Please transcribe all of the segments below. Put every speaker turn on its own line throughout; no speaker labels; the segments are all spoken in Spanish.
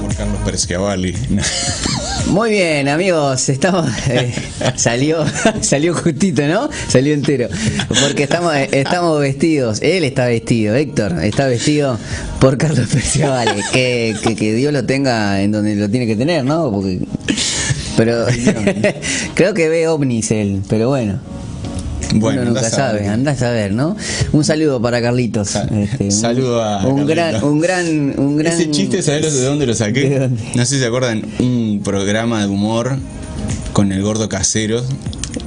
Por Carlos Perschiavalli.
Muy bien, amigos, estamos eh, salió salió justito, ¿no? Salió entero. Porque estamos eh, estamos vestidos, él está vestido, Héctor está vestido por Carlos Perciavale, que, que, que Dios lo tenga en donde lo tiene que tener, ¿no? Porque pero creo que ve ovnis él, pero bueno.
Bueno,
Uno nunca sabe, andás a ver, ¿no? Un saludo para Carlitos. este, un-
Saludo a
un gran, un gran, un gran.
Ese chiste, ¿sabés de dónde lo saqué? No sé si se acuerdan, un programa de humor con el gordo casero.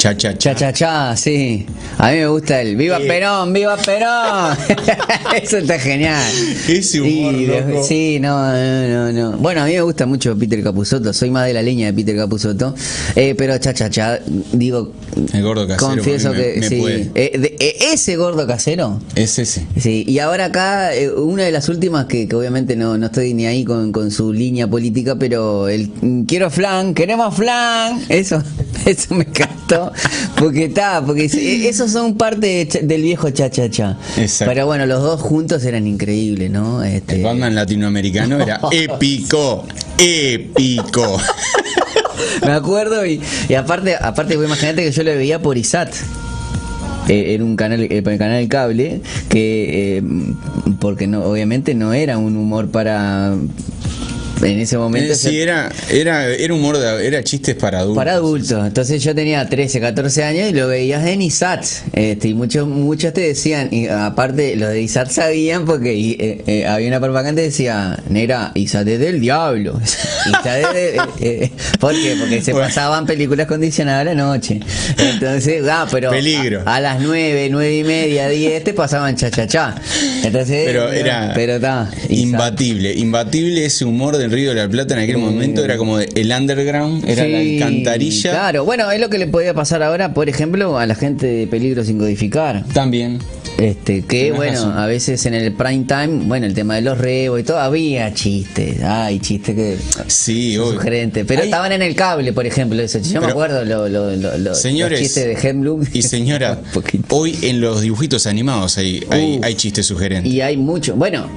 Cha cha
Cha cha cha, sí. A mí me gusta el Viva. Perón, Viva Perón. Eso está genial.
Ese humor,
Y de-
loco.
Sí, no, no, no, no. Bueno, a mí me gusta mucho Peter Capusotto. Soy más de la leña de Peter Capusotto. Eh, pero cha cha cha, digo.
El gordo casero,
Confieso
me-
que
me
sí. Eh, de- eh, ese gordo casero.
Es ese.
Sí, y ahora acá, eh, una de las últimas que, que obviamente no, no estoy ni ahí con, con su línea política, pero el mm, quiero flan, queremos flan, eso, eso me encantó, porque está, porque se- esos son parte de del viejo cha cha cha.
Exacto.
Pero bueno, los dos juntos eran increíbles, ¿no? Este,
El Batman latinoamericano era épico. Épico.
me acuerdo y, y aparte, aparte, vos imaginate que yo lo veía por ISAT. Eh, Era un canal, eh, por el canal del cable, que eh, porque no, obviamente no era un humor para en ese momento
Eh, Sí, era, era, era humor, de, era chistes para adultos.
para adultos. Entonces yo tenía 13, 14 años y lo veías en ISAT. Este, y muchos, muchos te decían, y aparte los de ISAT sabían porque y, eh, eh, había una propaganda que decía, negra, ISAT es del diablo. ISAT es de- eh, ¿Por qué? Porque se
Bueno.
pasaban películas condicionadas a la noche. Entonces, ah, pero
Peligro.
A, a las 9, 9 y media, 10 te pasaban cha cha cha. Entonces,
Pero era
pero está. ISAT.
imbatible, imbatible ese humor del Río de la Plata en aquel momento era como de- el underground, era la alcantarilla.
Claro, bueno, es lo que le podía pasar ahora, por ejemplo, a la gente de Peligro sin codificar.
También.
Este, que
Tenés
bueno,
razón.
a veces en el prime time, bueno, el tema de los rebos y todo, había chistes, ay, chistes que
Sí, obvio.
sugerentes, pero estaban en el cable, por ejemplo, eso. Yo me acuerdo lo, lo- lo-
Señores
los chistes de Hemlock.
y señora, hoy en los dibujitos animados hay, hay,
Uh.
hay chistes sugerentes.
Y hay mucho, bueno,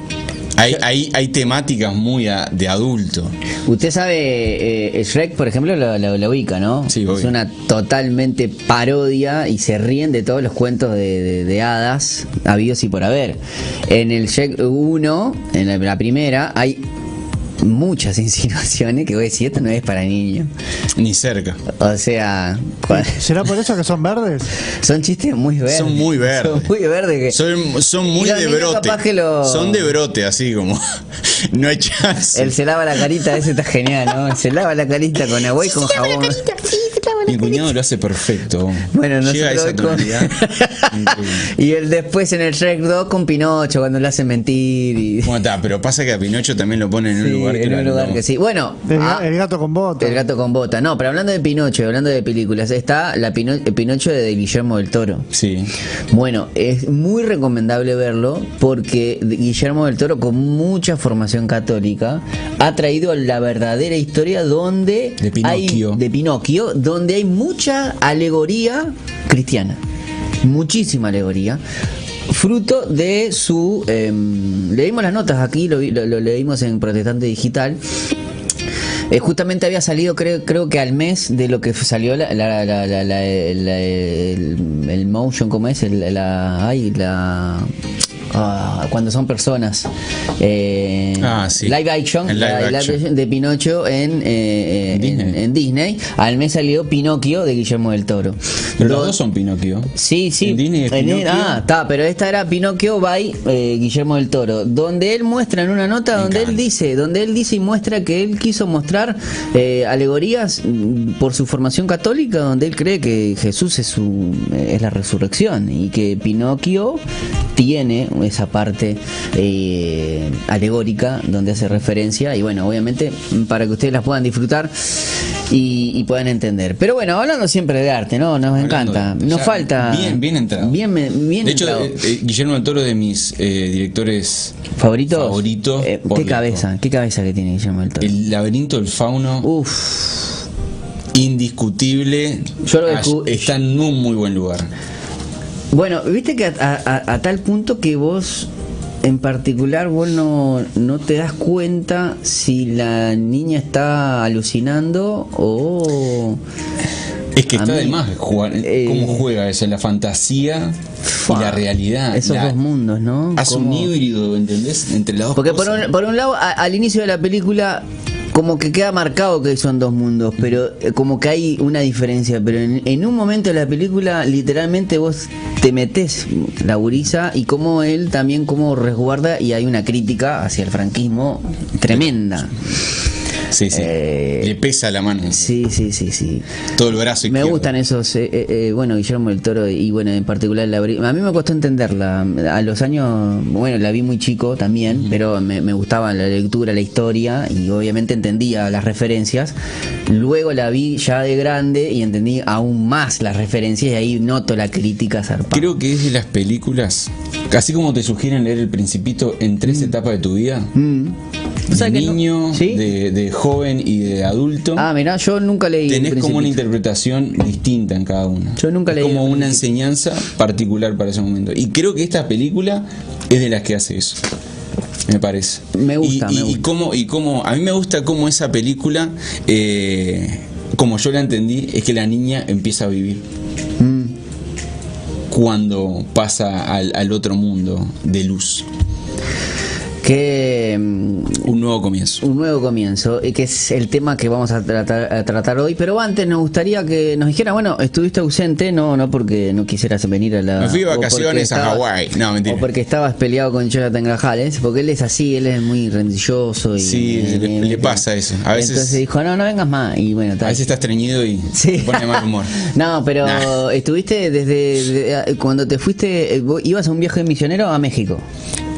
Hay, hay, hay temáticas muy a- de adulto.
Usted sabe, eh, Shrek, por ejemplo, lo, lo- lo ubica, ¿no?
Sí,
es una totalmente parodia y se ríen de todos los cuentos de, de- de hadas habidos y por haber. En el Shrek 1, en la, la primera, hay muchas insinuaciones que voy a decir, esto no es para niños.
Ni cerca.
O sea,
¿Será por eso que son verdes?
son chistes muy verdes.
Son muy verdes.
Son muy verdes que...
Son, muy de brote.
capaz que lo-
Son de brote, así como. no hay chance.
Él se lava la carita, ese está genial, ¿no? Se lava la carita con agua y con jabón.
Mi cuñado lo hace perfecto.
Bueno, no
Llega a esa. Increíble.
Y el después en el Shrek 2 con Pinocho cuando le hacen mentir y
Bueno, está, pero pasa que a Pinocho también lo ponen en un lugar que
en un lugar
no.
que sí. Bueno,
El,
ah,
el gato con bota.
el gato con bota. No, pero hablando de Pinocho, y hablando de películas, está la Pino- el Pinocho de Guillermo del Toro.
Sí.
Bueno, es muy recomendable verlo porque Guillermo del Toro, con mucha formación católica, ha traído la verdadera historia donde
De Pinocchio.
hay de Pinocchio, donde hay mucha alegoría cristiana, muchísima alegoría. Fruto de su. em, leímos las notas aquí, lo, lo- lo leímos en Protestante Digital. Eh, justamente había salido, creo, creo que al mes de lo que salió la- la- la- la- el, el motion, ¿cómo es? El- la, ay, la. Cuando son personas. Eh,
Ah, sí.
Live action,
live
la-
action.
de Pinocho en, eh, en-
Disney.
en Disney. Al mes salió Pinocchio de Guillermo del Toro.
Pero los
Do-
dos son Pinocchio.
Sí, sí.
En Disney es
En-
Pinocchio.
ah, está, pero esta era Pinocchio by eh, Guillermo del Toro, donde él muestra en una nota donde él dice, donde él dice y muestra que él quiso mostrar eh, alegorías mm, por su formación católica, donde él cree que Jesús es su eh, es la resurrección y que Pinocchio tiene esa parte eh, alegórica donde hace referencia y bueno, obviamente para que ustedes las puedan disfrutar y, y puedan entender. Pero bueno, hablando siempre de arte, ¿no? Nos
Hablando
encanta.
de-
Nos falta.
bien- bien entrado.
Bien, me- bien
De hecho, eh, eh, Guillermo del Toro es de mis eh, directores
¿Favoritos?
favoritos.
Eh, ¿Qué cabeza? ¿Qué cabeza que tiene Guillermo del Toro?
El laberinto del fauno,
Uf.
indiscutible.
Yo lo
Está en un muy buen lugar.
Bueno, viste que a, a- a- a tal punto que vos. en particular vos no, no te das cuenta si la niña está alucinando o...
Es que está de
mí,
más jugar.
eh,
¿Cómo juega eso? La fantasía y la realidad.
Esos
La-
dos mundos, ¿no?
Hace un híbrido, ¿entendés? Entre las dos
Porque por
cosas.
un, por un lado, a- al inicio de la película, como que queda marcado que son dos mundos, pero eh, como que hay una diferencia. Pero en, en un momento de la película, literalmente vos te metes la gurisa y como él también como resguarda y hay una crítica hacia el franquismo tremenda.
Sí, sí.
eh,
Le pesa la mano.
Sí, sí, sí, sí.
Todo el brazo
Me
izquierdo.
gustan esos, eh, eh, eh, bueno, Guillermo del Toro y bueno, en particular la A mí me costó entenderla. A los años, bueno, la vi muy chico también, pero me, me gustaba la lectura, la historia y obviamente entendía las referencias. Luego la vi ya de grande y entendí aún más las referencias y ahí noto la crítica zarpada.
Creo que es de las películas, así como te sugieren leer El Principito en tres etapas de tu vida.
Mm. O sea
de
no-
niño,
¿Sí?
de, de joven y de adulto.
Ah, mirá, yo nunca leí.
Tenés
El
como una interpretación distinta en cada una.
Yo nunca
Es
leí
como
El
una enseñanza particular para ese momento. Y creo que esta película es de las que hace eso. Me parece.
Me gusta,
Y, y-
me
y
gusta.
cómo, y cómo, a mí me gusta cómo esa película, eh, como yo la entendí, es que la niña empieza a vivir
Mm.
cuando pasa al, al otro mundo de luz.
Que. mm,
Un nuevo comienzo.
un nuevo comienzo, eh, que es el tema que vamos a tratar, a tratar hoy. Pero antes nos gustaría que nos dijera, bueno, estuviste ausente, no, no porque no quisieras venir a la.
Me fui de vacaciones a Hawái. No, mentira.
O porque estabas peleado con Jonathan Grajales, porque él es así, él es muy rendilloso y.
Sí,
eh,
le- le pasa eso. A veces-
Entonces dijo, no, no vengas más. Y bueno,
A veces está estreñido y
Sí.
pone mal humor.
No, pero
Nah.
estuviste desde, de- cuando te fuiste, eh, ibas a un viaje misionero a México.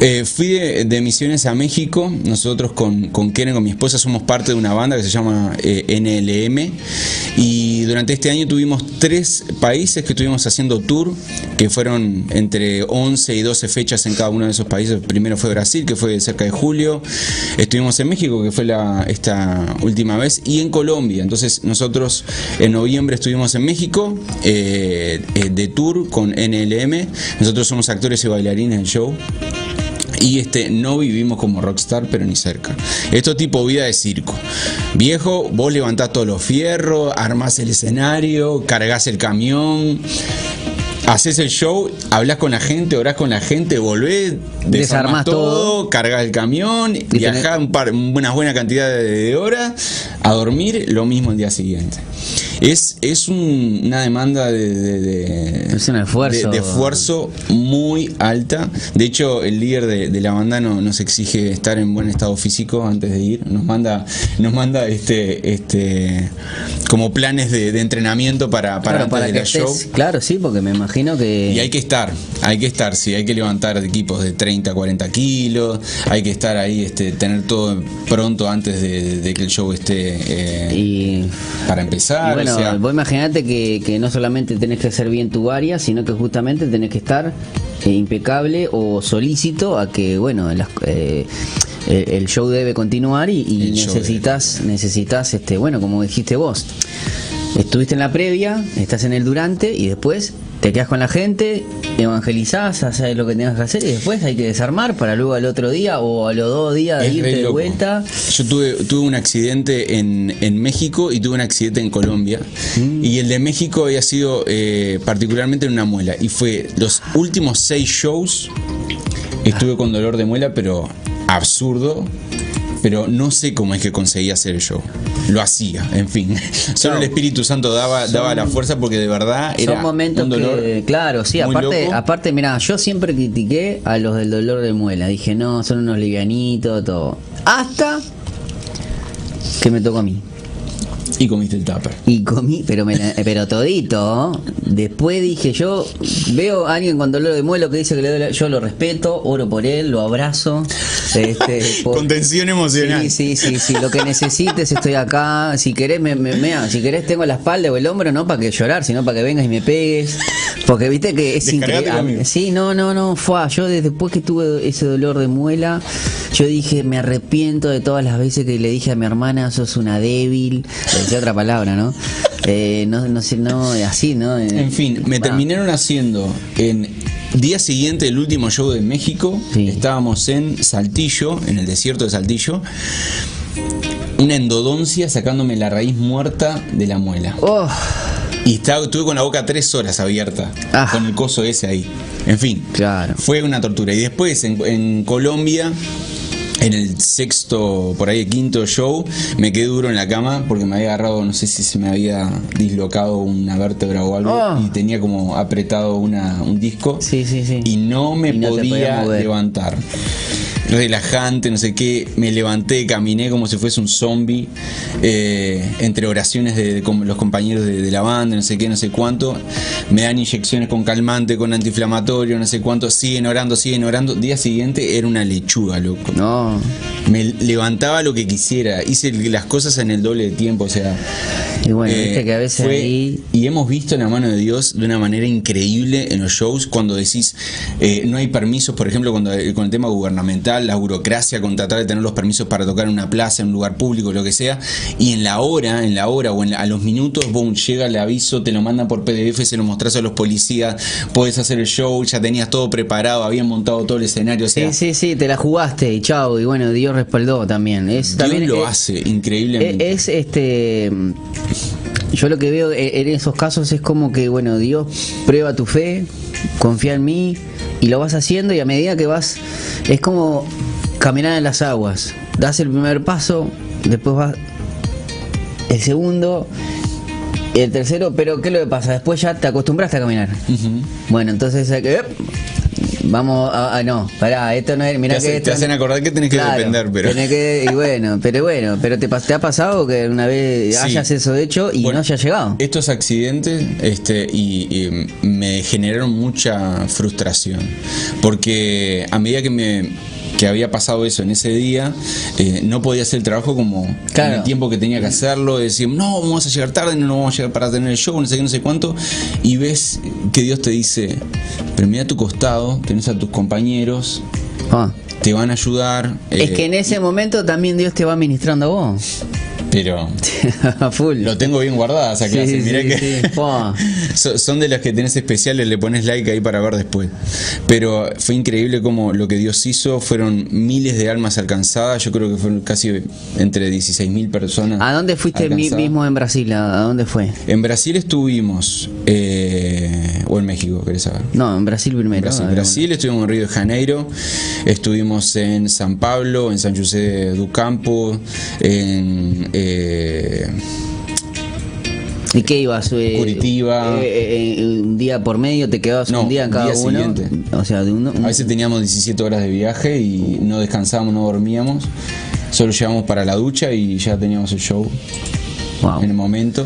Eh, fui de, misiones a México. Nosotros con, con Keren, con mi esposa, somos parte de una banda que se llama eh, NLM. Y durante este año tuvimos tres países que estuvimos haciendo tour, que fueron entre 11 y 12 fechas en cada uno de esos países. Primero fue Brasil, que fue cerca de julio. Estuvimos en México, que fue la, esta última vez, y en Colombia. Entonces nosotros en noviembre estuvimos en México eh, de tour con NLM. Nosotros somos actores y bailarines del show. Y este, no vivimos como rockstar, pero ni cerca. Esto tipo vida de circo. Viejo, vos levantás todos los fierros, armás el escenario, cargas el camión, haces el show, hablas con la gente, orás con la gente, volvés, desarmás
Desarmás
todo, cargas el camión, viajás un par, una buena cantidad de, de horas a dormir, lo mismo el día siguiente. Es, es un- una demanda de, de- de-
Es un esfuerzo.
de- de esfuerzo muy alta. De hecho, el líder de, la banda no- nos exige estar en buen estado físico antes de ir. Nos manda, nos manda este, este, como planes de, entrenamiento para, para
Claro,
antes
para
de
que
la show.
claro, sí, porque me imagino que...
Y hay que estar, hay que estar, sí, hay que levantar equipos de 30, 40 kilos, hay que estar ahí, este, tener todo pronto antes de, de que el show esté eh,
y
para empezar.
Y bueno,
o sea,
vos imaginate que, que no solamente tenés que hacer bien tu área, sino que justamente tenés que estar eh, impecable o solícito a que, bueno, las- eh, el, el show debe continuar y, y necesitas, necesitas, este, bueno, como dijiste vos, estuviste en la previa, estás en el durante y después te quedas con la gente, evangelizás, haces lo que tengas que hacer y después hay que desarmar para luego al otro día o a los dos días
Es
irte de vuelta.
Yo tuve, tuve un accidente en, en México y tuve un accidente en Colombia. Y el de México había sido eh, particularmente en una muela. Y fue los últimos seis shows. Estuve con dolor de muela, pero absurdo. Pero no sé cómo es que conseguía hacer el show. Lo hacía, en fin. Solo el Espíritu Santo daba, daba la fuerza porque de verdad era
Son momentos
un dolor.
que, claro, sí, aparte,
loco.
aparte, mira, yo siempre critiqué a los del dolor de muela. Dije, no, son unos livianitos, todo. Hasta que me tocó a mí.
Y comiste el tupper.
Y comí, pero me la- pero todito. Después dije, yo veo a alguien con dolor de muela que dice que le duele, yo lo respeto, oro por él, lo abrazo. Este, por-
Contención emocional.
Sí, sí, sí, sí, lo que necesites estoy acá. Si querés, me, me- me- si querés tengo la espalda o el hombro, no para que llorar, sino para que vengas y me pegues. Porque viste que es increíble. Sí, no, no, no, fue. Yo desde- después que tuve ese dolor de muela, yo dije, me arrepiento de todas las veces que le dije a mi hermana, sos una débil. Otra palabra, ¿no? Eh, no, no sé, no, así, ¿no?
En fin, me terminaron haciendo en día siguiente, el último show de México,
Sí.
estábamos en Saltillo, en el desierto de Saltillo. Una endodoncia sacándome la raíz muerta de la muela.
Oh,
Y estaba, estuve con la boca tres horas abierta,
Ah.
con el coso ese ahí. En fin,
claro.
fue una tortura. Y después en, en Colombia, en el sexto, por ahí quinto show, me quedé duro en la cama porque me había agarrado, no sé si se me había dislocado una vértebra o algo,
Oh.
y tenía como apretado una, un disco.
Sí, sí, sí.
Y no me
Y no
podía levantar. Relajante, no sé qué. Me levanté, caminé como si fuese un zombie. eh, entre oraciones de, los compañeros de, de la banda, no sé qué, no sé cuánto. Me dan inyecciones con calmante, con antiinflamatorio, no sé cuánto. Siguen orando, siguen orando. Día siguiente era una lechuga, loco.
No.
Me levantaba lo que quisiera. Hice las cosas en el doble de tiempo, o sea.
Y bueno,
Eh,
viste que a veces
fue-
ahí.
Y hemos visto la mano de Dios de una manera increíble en los shows cuando decís, eh, no hay permisos, por ejemplo, cuando, con el tema gubernamental, la burocracia, con tratar de tener los permisos para tocar en una plaza, en un lugar público, lo que sea, y en la hora, en la hora o en la- a los minutos, boom, llega el aviso, te lo mandan por PDF, se lo mostrás a los policías, podés hacer el show, ya tenías todo preparado, habían montado todo el escenario, o sea,
Sí, sí, sí, te la jugaste y chao. Y bueno, Dios respaldó también. Es,
Dios
también
lo
es-
hace increíblemente.
Es, es, este. Yo lo que veo e- en esos casos es como que, bueno, Dios prueba tu fe, confía en mí y lo vas haciendo y a medida que vas. Es como caminar en las aguas. Das el primer paso, después vas. El segundo. El tercero, pero ¿qué es lo que pasa? Después ya te acostumbraste a caminar. Bueno, entonces hay que. Vamos a, a- no, pará, esto no es, mirá
Te
que
hace-
esto
te hacen
no-
acordar que tenés que depender, pero-
tenés que- y bueno, pero bueno, pero te, te ha pasado que una vez
Sí.
hayas eso hecho y
Bueno,
no hayas llegado.
Estos accidentes este, y, y me generaron mucha frustración. Porque a medida que me que había pasado eso en ese día, eh, no podía hacer el trabajo como
Claro.
en el tiempo que tenía que hacerlo, decir, no, vamos a llegar tarde, no vamos a llegar para tener el show, no sé qué, no sé cuánto, y ves que Dios te dice, pero mira a tu costado, tenés a tus compañeros,
Ah.
te van a ayudar.
es
eh,
que en ese momento también Dios te va ministrando a vos.
Pero
full.
lo tengo bien guardada esa clase,
sí,
mirá que...
sí.
Son de las que tenés especiales, le pones like ahí para ver después. Pero fue increíble como lo que Dios hizo, fueron miles de almas alcanzadas, yo creo que fueron casi entre 16 mil personas.
¿A dónde fuiste
alcanzadas.
mismo en Brasil? ¿A a dónde fue?
En Brasil estuvimos, eh, o en México, querés saber.
No, en Brasil primero.
Brasil,
ver,
Brasil, estuvimos en Río de Janeiro, estuvimos en San Pablo, en San José do Campo, en eh,
¿Y qué ibas? Eh,
Curitiba.
eh, eh, un día por medio, te quedabas
No,
un día en cada
día
uno.
siguiente.
O sea, de uno.
A veces teníamos 17 horas de viaje y no descansábamos, no dormíamos. Solo llegábamos para la ducha y ya teníamos el show
Wow.
en el momento.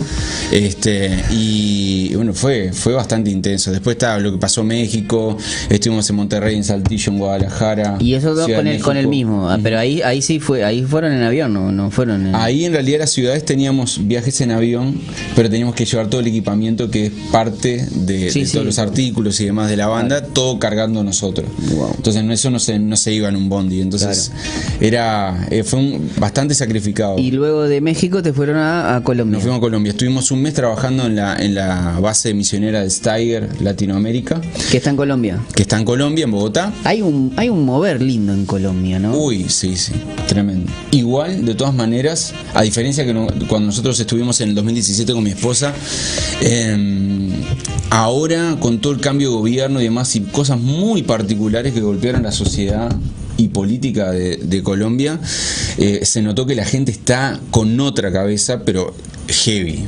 Este, y bueno, fue, fue bastante intenso. Después está lo que pasó en México, estuvimos en Monterrey, en Saltillo, en Guadalajara.
Y esos dos con el, con el mismo. Ah, pero ahí, ahí sí fue, ahí fueron en avión, no, no fueron en.
Ahí en realidad las ciudades teníamos viajes en avión, pero teníamos que llevar todo el equipamiento que es parte de,
Sí,
de
sí.
todos los artículos y demás de la banda, todo cargando nosotros.
Wow.
Entonces eso no se, no se iba en un bondi, entonces era eh, fue un- bastante sacrificado.
Y luego de México te fueron a, a Colombia.
Nos fuimos a Colombia, estuvimos un mes trabajando en la, en la base misionera de Steiger, Latinoamérica,
Que está en Colombia.
que está en Colombia, en Bogotá.
Hay un, hay un mover lindo en Colombia, ¿no?
Uy, sí, sí, tremendo. Igual, de todas maneras, a diferencia que no- cuando nosotros estuvimos en el 2017 con mi esposa, eh, ahora con todo el cambio de gobierno y demás y cosas muy particulares que golpearon la sociedad y política de, de Colombia, eh, se notó que la gente está con otra cabeza, pero heavy.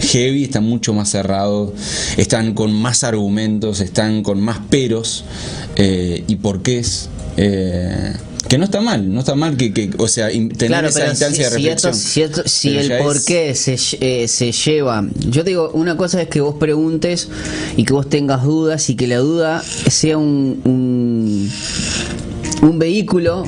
Heavy, están mucho más cerrados, están con más argumentos, están con más peros eh, y porqués. eh, que no está mal, no está mal que, que o sea, tener
Claro,
esa instancia
si,
de
si esto-
reflexión.
si, esto- si
Pero
el
ya
por
es-
qué se, eh, se lleva. Yo te digo, una cosa es que vos preguntes y que vos tengas dudas y que la duda sea un, un, un vehículo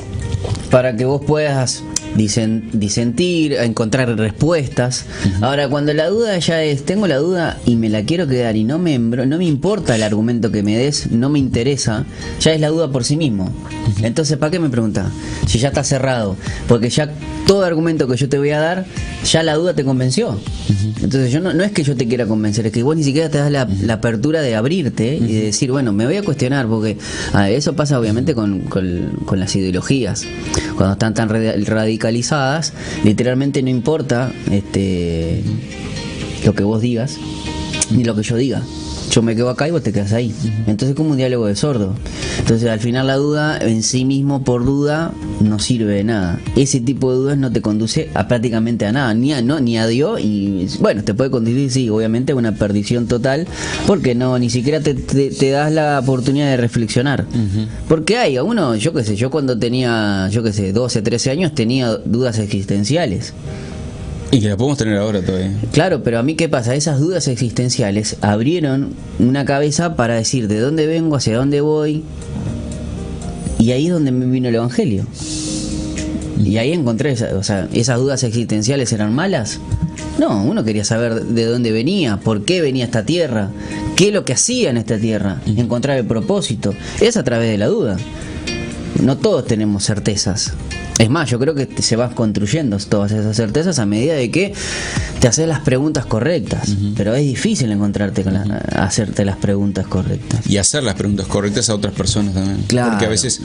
para que vos puedas disen- disentir, encontrar respuestas. Ahora, cuando la duda ya es, tengo la duda y me la quiero quedar y no me, embro- no me importa el argumento que me des, no me interesa, ya es la duda por sí mismo. Entonces, ¿para qué me preguntas? Si ya está cerrado. Porque ya todo argumento que yo te voy a dar ya la duda te convenció. Entonces yo no, no es que yo te quiera convencer, es que vos ni siquiera te das la, la apertura de abrirte y de decir, bueno, me voy a cuestionar, porque ah, eso pasa obviamente con, con- con las ideologías. Cuando están tan radi- literalmente no importa este lo que vos digas, ni lo que yo diga. Yo me quedo acá y vos te quedas ahí. Entonces es como un diálogo de sordo. Entonces al final la duda en sí mismo por duda no sirve de nada. Ese tipo de dudas no te conduce a prácticamente a nada, ni a no, ni a Dios y bueno, te puede conducir sí, obviamente a una perdición total, porque no ni siquiera te, te- te das la oportunidad de reflexionar. Porque hay a uno, yo qué sé, yo cuando tenía, yo qué sé, 12, 13 años tenía dudas existenciales.
Y que la podemos tener ahora todavía.
Claro, pero a mí qué pasa, esas dudas existenciales abrieron una cabeza para decir de dónde vengo, hacia dónde voy. Y ahí es donde me vino el Evangelio. Y ahí encontré, o sea, esas dudas existenciales eran malas. No, uno quería saber de dónde venía, por qué venía a esta tierra, qué es lo que hacía en esta tierra, encontrar el propósito. Es a través de la duda. No todos tenemos certezas. Es más, yo creo que te- se van construyendo todas esas certezas a medida de que te haces las preguntas correctas. Pero es difícil encontrarte con la- hacerte las preguntas correctas.
y hacer las preguntas correctas a otras personas también.
Claro.
Porque a veces,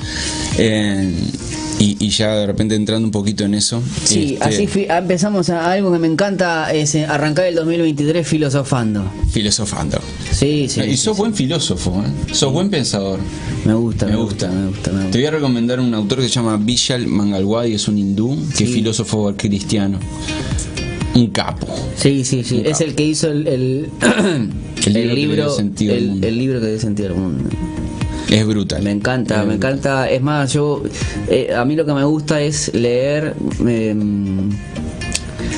eh, y, y ya de repente entrando un poquito en eso.
Sí,
este,
así fi- empezamos a algo que me encanta, es eh, arrancar el 2023 filosofando.
Filosofando.
Sí, sí.
y sos
sí.
buen filósofo, ¿eh? sos buen pensador.
Me gusta,
Me gusta.
me gusta, me
Te
gusta.
voy a recomendar un autor que se llama Vishal Mangalwadi, es un hindú, que es filósofo cristiano. Un capo.
Sí, sí, sí.
Un
Es el que hizo el, el,
El libro
el libro, el, libro que dio sentido al mundo.
Es brutal.
Me encanta,
Es
me
brutal.
encanta. Es más, yo, eh, a mí lo que me gusta es leer. eh,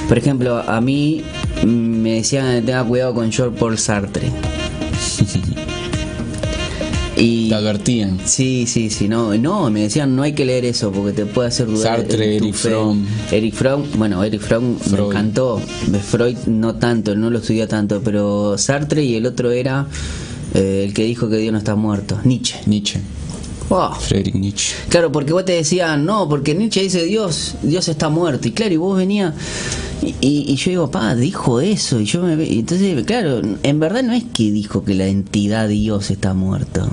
por ejemplo, a mí me decían que tenga cuidado con George Paul Sartre. y
Te advertían.
Sí, sí, sí, no, no, me decían no hay que leer eso porque te puede hacer dudar.
Sartre,
fe".
Fromm.
Erich Fromm, bueno, Erich Fromm me
Freud.
encantó. De Freud no tanto, no lo estudié tanto, pero Sartre y el otro era eh, el que dijo que Dios no está muerto, Nietzsche.
Nietzsche.
Wow.
Friedrich Nietzsche.
Claro, porque vos te decían, no, porque Nietzsche dice Dios, Dios está muerto. Y claro, y vos venías, y, y- yo digo, pa, dijo eso. Y yo me. entonces, claro, en verdad no es que dijo que la entidad Dios está muerto.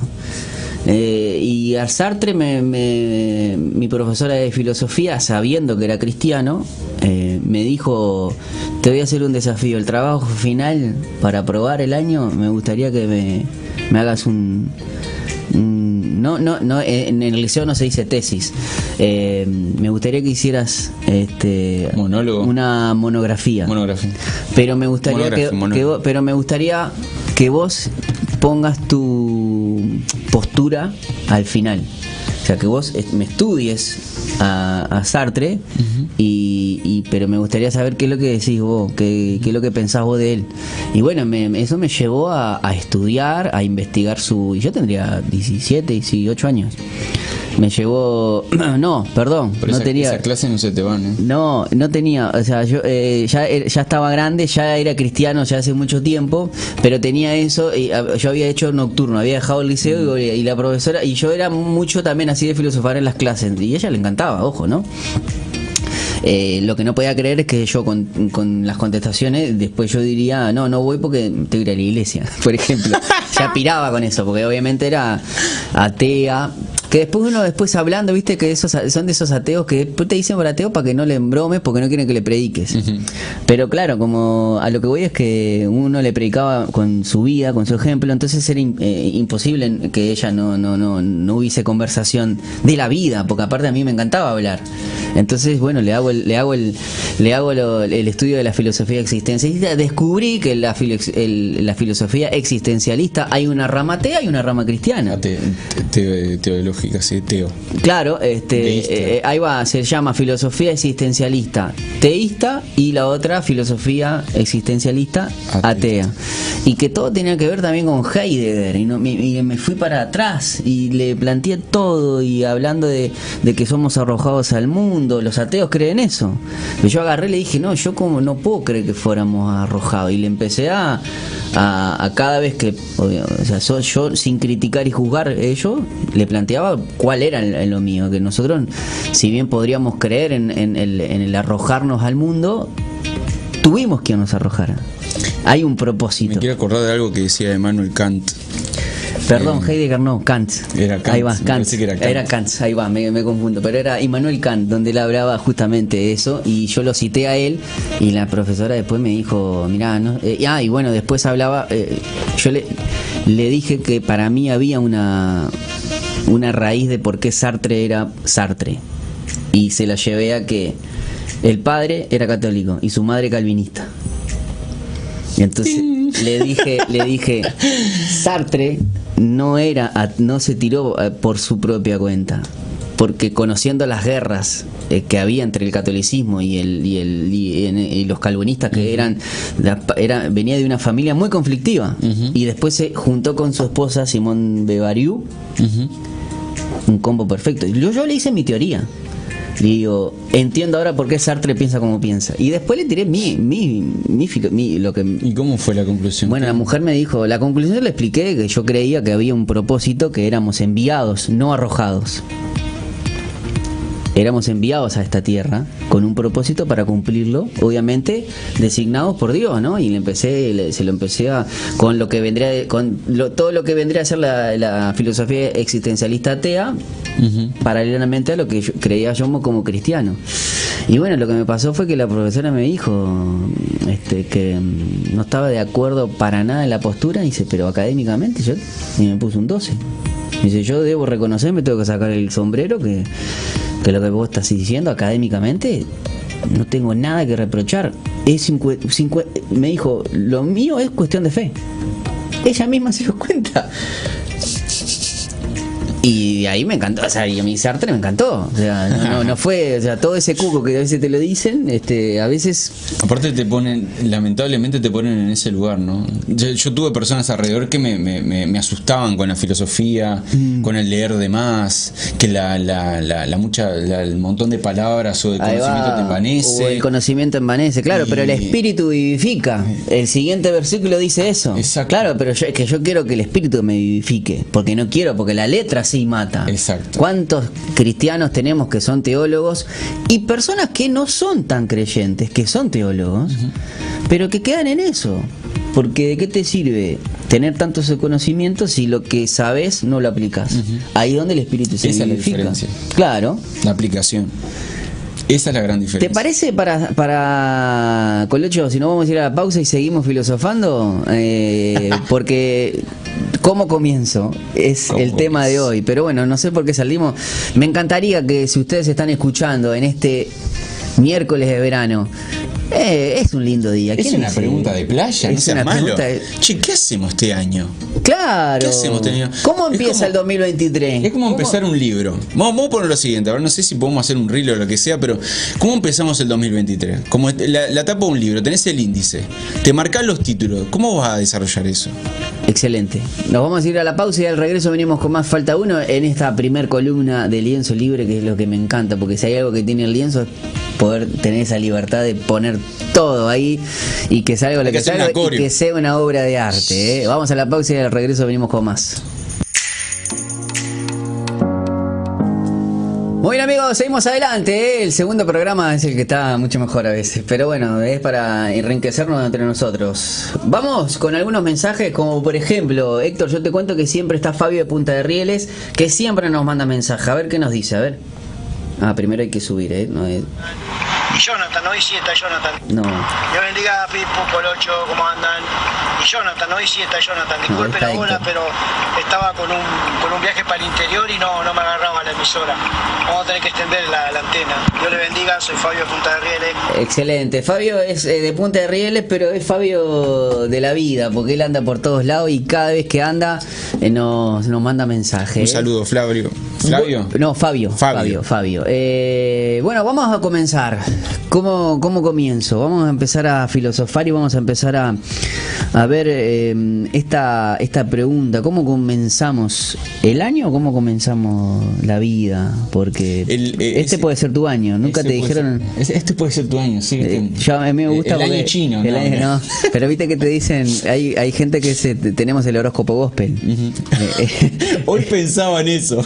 Eh, y a me, me- mi profesora de filosofía, sabiendo que era cristiano, eh, me dijo: Te voy a hacer un desafío. El trabajo final para aprobar el año, me gustaría que me, me hagas un, No, no, no, en el liceo no se dice tesis. Eh, me gustaría que hicieras este
Monólogo.
una monografía.
Monografía.
pero me gustaría que, vos- pero me gustaría que vos pongas tu postura al final. O sea, que vos me estudies a, a Sartre, y, y- pero me gustaría saber qué es lo que decís vos, qué, qué es lo que pensás vos de él. Y bueno, me- eso me llevó a, a estudiar, a investigar su... Y yo tendría 17, 18 años. Me llevó... No, perdón,
Pero
no
esa,
tenía...
esa clase no se te van, ¿eh?
No, no tenía, o sea, yo eh, ya, er- ya estaba grande, ya era cristiano ya hace mucho tiempo, pero tenía eso, y, yo había hecho nocturno, había dejado el liceo y, y la profesora, y yo era mucho también así de filosofar en las clases, y a ella le encantaba, ojo, ¿no? Eh, lo que no podía creer es que yo con, con las contestaciones, después yo diría, no, no voy porque tengo que ir a la iglesia, por ejemplo. ya piraba con eso, porque obviamente era atea. Que después uno después hablando, viste, que esos son de esos ateos que después te dicen por ateo para que no le embromes porque no quieren que le prediques. Pero claro, como a lo que voy es que uno le predicaba con su vida, con su ejemplo, entonces era eh, imposible que ella no, no, no, no hubiese conversación de la vida, porque aparte a mí me encantaba hablar. Entonces, bueno, le hago el, le hago el, le hago lo- el estudio de la filosofía existencialista. Descubrí que la, filo- el- la filosofía existencialista hay una rama atea y una rama cristiana.
Ah, te- te- teológica, sí, teo.
Claro, este,
Teísta.
eh, ahí va, se llama filosofía existencialista teísta y la otra filosofía existencialista
Atea.
atea. Y que todo tenía que ver también con Heidegger. Y, no, me, y me fui para atrás y le planteé todo y hablando de, de que somos arrojados al mundo. Los ateos creen eso. Y yo agarré y le dije, no, yo como no puedo creer que fuéramos arrojados. Y le empecé a, a, cada vez que, obvio, o sea, yo sin criticar y juzgar ello, le planteaba cuál era el- lo mío, que nosotros, si bien podríamos creer en, en el, en el arrojarnos al mundo, tuvimos quien nos arrojara. Hay un
Me
propósito.
quiero acordar de algo que decía Emmanuel Kant.
Perdón,
Eh,
Heidegger no, Kant.
Era Kant,
Ahí va, Kant.
que era Kant.
ahí va, me, me confundo. Pero era Immanuel Kant, donde él hablaba justamente de eso. Y yo lo cité a él. Y la profesora después me dijo, mirá, no. eh, ah, y bueno, después hablaba. eh, yo le, le dije que para mí había una, una raíz de por qué Sartre era Sartre. Y se la llevé a que el padre era católico y su madre calvinista. Y entonces le dije, le dije, Sartre no era, no se tiró eh, por su propia cuenta, porque conociendo las guerras eh, que había entre el catolicismo y el y, el, y, los calvinistas que eran, era, venía de una familia muy conflictiva y después se juntó con su esposa Simón Bevariu, un combo perfecto. Yo, yo le hice mi teoría. Digo, entiendo ahora por qué Sartre piensa como piensa. Y después le tiré mi, mi, mi, mi- lo que
¿Y cómo fue la conclusión?
bueno, la mujer me dijo, la conclusión le expliqué que yo creía que había un propósito, que éramos enviados, no arrojados. Éramos enviados a esta tierra con un propósito para cumplirlo, obviamente designados por Dios, ¿no? Y le empecé, le- se lo empecé a con lo que vendría, de- con lo- todo lo que vendría a ser la, la filosofía existencialista atea, paralelamente a lo que yo creía yo como cristiano. Y bueno, lo que me pasó fue que la profesora me dijo este, que mm, no estaba de acuerdo para nada en la postura, y dice, pero académicamente yo, y me puso un 12. Dice, yo debo reconocer, me tengo que sacar el sombrero, que, que lo que vos estás diciendo académicamente no tengo nada que reprochar. Es me dijo, lo mío es cuestión de fe. Ella misma se dio cuenta. Y de ahí me encantó, o sea, y a mi Sartre me encantó. O sea, no, no, no fue, o sea, todo ese cuco que a veces te lo dicen, este, a veces
Aparte te ponen, lamentablemente te ponen en ese lugar, ¿no? Yo, yo tuve personas alrededor que me, me- me- me asustaban con la filosofía,
Mm.
con el leer de más, que la, la, la, la mucha, la- el montón de palabras o de
Ahí
conocimiento
va.
te envanece.
O el conocimiento envanece, claro,
Y-
pero el espíritu vivifica. El siguiente versículo dice eso.
Exacto.
Claro, pero yo, es que yo quiero que el espíritu me vivifique, porque no quiero, porque la letra sí mata.
Exacto.
¿Cuántos cristianos tenemos que son teólogos y personas que no son tan creyentes, que son teólogos, pero que quedan en eso? Porque ¿de qué te sirve tener tantos conocimientos si lo que sabes no lo aplicas? Ahí es donde el espíritu se
Esa es la diferencia.
Claro.
La aplicación. Esa es la gran diferencia.
¿Te parece para, para Colocho, si no vamos a ir a la pausa y seguimos filosofando? Eh, porque, ¿cómo comienzo? Es
¿Cómo
el tema de hoy. Pero bueno, no sé por qué salimos. Me encantaría que si ustedes están escuchando en este miércoles de verano, eh, es un lindo día.
Es
¿Quién
una
dice?
pregunta de playa,
Es una
malo.
pregunta de-
Che, ¿qué hacemos este año?
Claro.
¿Qué hacemos este año?
¿Cómo empieza
como-
el 2023?
Es como
¿Cómo-
empezar un libro. Vamos, vamos a poner lo siguiente, ahora no sé si podemos hacer un reel o lo que sea, pero ¿cómo empezamos el 2023? Como la, la tapa de un libro, tenés el índice, te marcás los títulos, ¿cómo vas a desarrollar eso?
Excelente. Nos vamos a ir a la pausa y al regreso venimos con más falta uno en esta primer columna de lienzo libre, que es lo que me encanta, porque si hay algo que tiene el lienzo es poder tener esa libertad de poner todo ahí y que salga lo que,
que
salga y que sea una obra de arte. ¿eh? Vamos a la pausa y al regreso venimos con más. Bien amigos, seguimos adelante. El segundo programa es el que está mucho mejor a veces. Pero bueno, es para enriquecernos entre nosotros. Vamos con algunos mensajes, como por ejemplo, Héctor, yo te cuento que siempre está Fabio de Punta de Rieles, que siempre nos manda mensaje. A ver qué nos dice, a ver. Ah, primero hay que subir, ¿eh? No, es-
Jonathan, hoy sí está Jonathan.
no.
Dios bendiga, Pipo, Colocho, ¿cómo andan? Y Jonathan, hoy sí está Jonathan. Disculpe
está
la bola, pero estaba con un, con un viaje para el interior y no, no me agarraba la emisora. Vamos a tener que extender la, la antena. Dios le bendiga, soy Fabio de Punta de Rieles.
Excelente. Fabio es eh, de Punta de Rieles, pero es Fabio de la vida, porque él anda por todos lados y cada vez que anda eh, nos, nos manda mensajes.
Un saludo, Flavio. ¿Flavio?
No, Fabio. Fabio.
Fabio.
Fabio. Eh, bueno, vamos a comenzar. ¿Cómo, ¿Cómo comienzo? Vamos a empezar a filosofar y vamos a empezar a, a ver eh, esta, esta pregunta. ¿Cómo comenzamos el año o cómo comenzamos la vida? Porque
El, eh,
este
ese-
puede ser tu año. Nunca te dijeron...
ser- este puede ser tu año. sí.
Eh, yo, a mí me gusta
El año chino,
el
¿no?
año- no. pero viste que te dicen hay, hay gente que se, tenemos el horóscopo gospel Eh, eh,
Hoy pensaba en eso.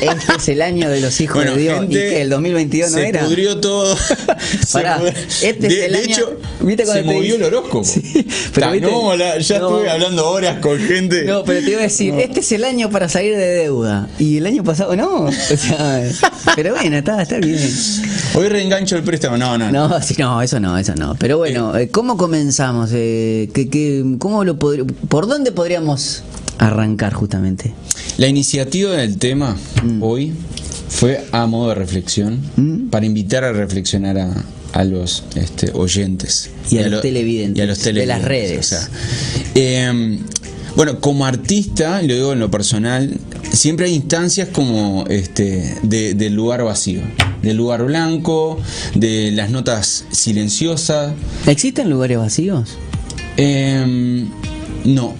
este es el año de los hijos
Bueno,
de Dios
gente,
y que el 2022 no
se
era
pudrió todo.
Pará, este es
de,
el
de
año-
hecho,
¿viste cuando
se movió el horóscopo.
Sí, pero
Ta,
viste-
no, la- ya
no.
estuve hablando horas con gente.
No, pero te iba a decir, este es el año para salir de deuda. Y el año pasado no. O sea, pero bueno, está, está bien.
Hoy reengancho el préstamo. No, no, no.
No, sí, no, eso no, eso no. Pero bueno, eh, ¿cómo comenzamos? Eh, ¿qué, qué- cómo lo ¿Por dónde podríamos arrancar justamente?
La iniciativa del tema
Mm.
hoy fue a modo de reflexión para invitar a reflexionar a, a los este, oyentes
Y a los
lo-
televidentes
y a los
de las redes.
o sea, eh, bueno, como artista, lo digo en lo personal, siempre hay instancias como este de- del lugar vacío, del lugar blanco, de las notas silenciosas.
¿Existen lugares vacíos?
Em, no,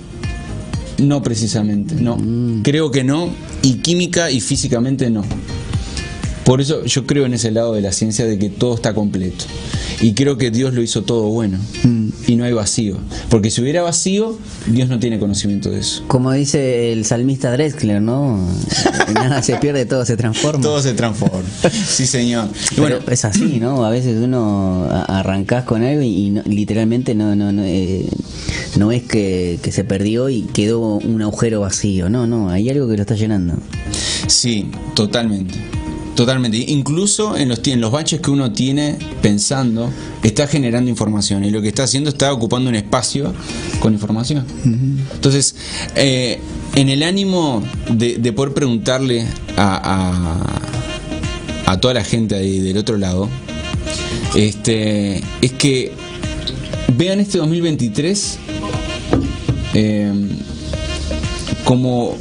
no precisamente, no. Creo que no, y química y físicamente no. Por eso yo creo en ese lado de la ciencia de que todo está completo. Y creo que Dios lo hizo todo bueno. Y no hay vacío. Porque si hubiera vacío, Dios no tiene conocimiento de eso.
Como dice el salmista Drexler, ¿no? Nada se pierde, todo se transforma.
Todo se transforma. Sí, señor. Y
Bueno, es así, ¿no? A veces uno arrancás con algo y, no- literalmente no, no, no, eh, no es que, que se perdió y quedó un agujero vacío. No, no, hay algo que lo está llenando.
Sí, totalmente. Totalmente. Incluso en los, en los baches que uno tiene pensando, está generando información. Y lo que está haciendo está ocupando un espacio con información. Entonces, eh, en el ánimo de, de poder preguntarle a, a, a toda la gente ahí del otro lado, este, es que vean este 2023 eh, como,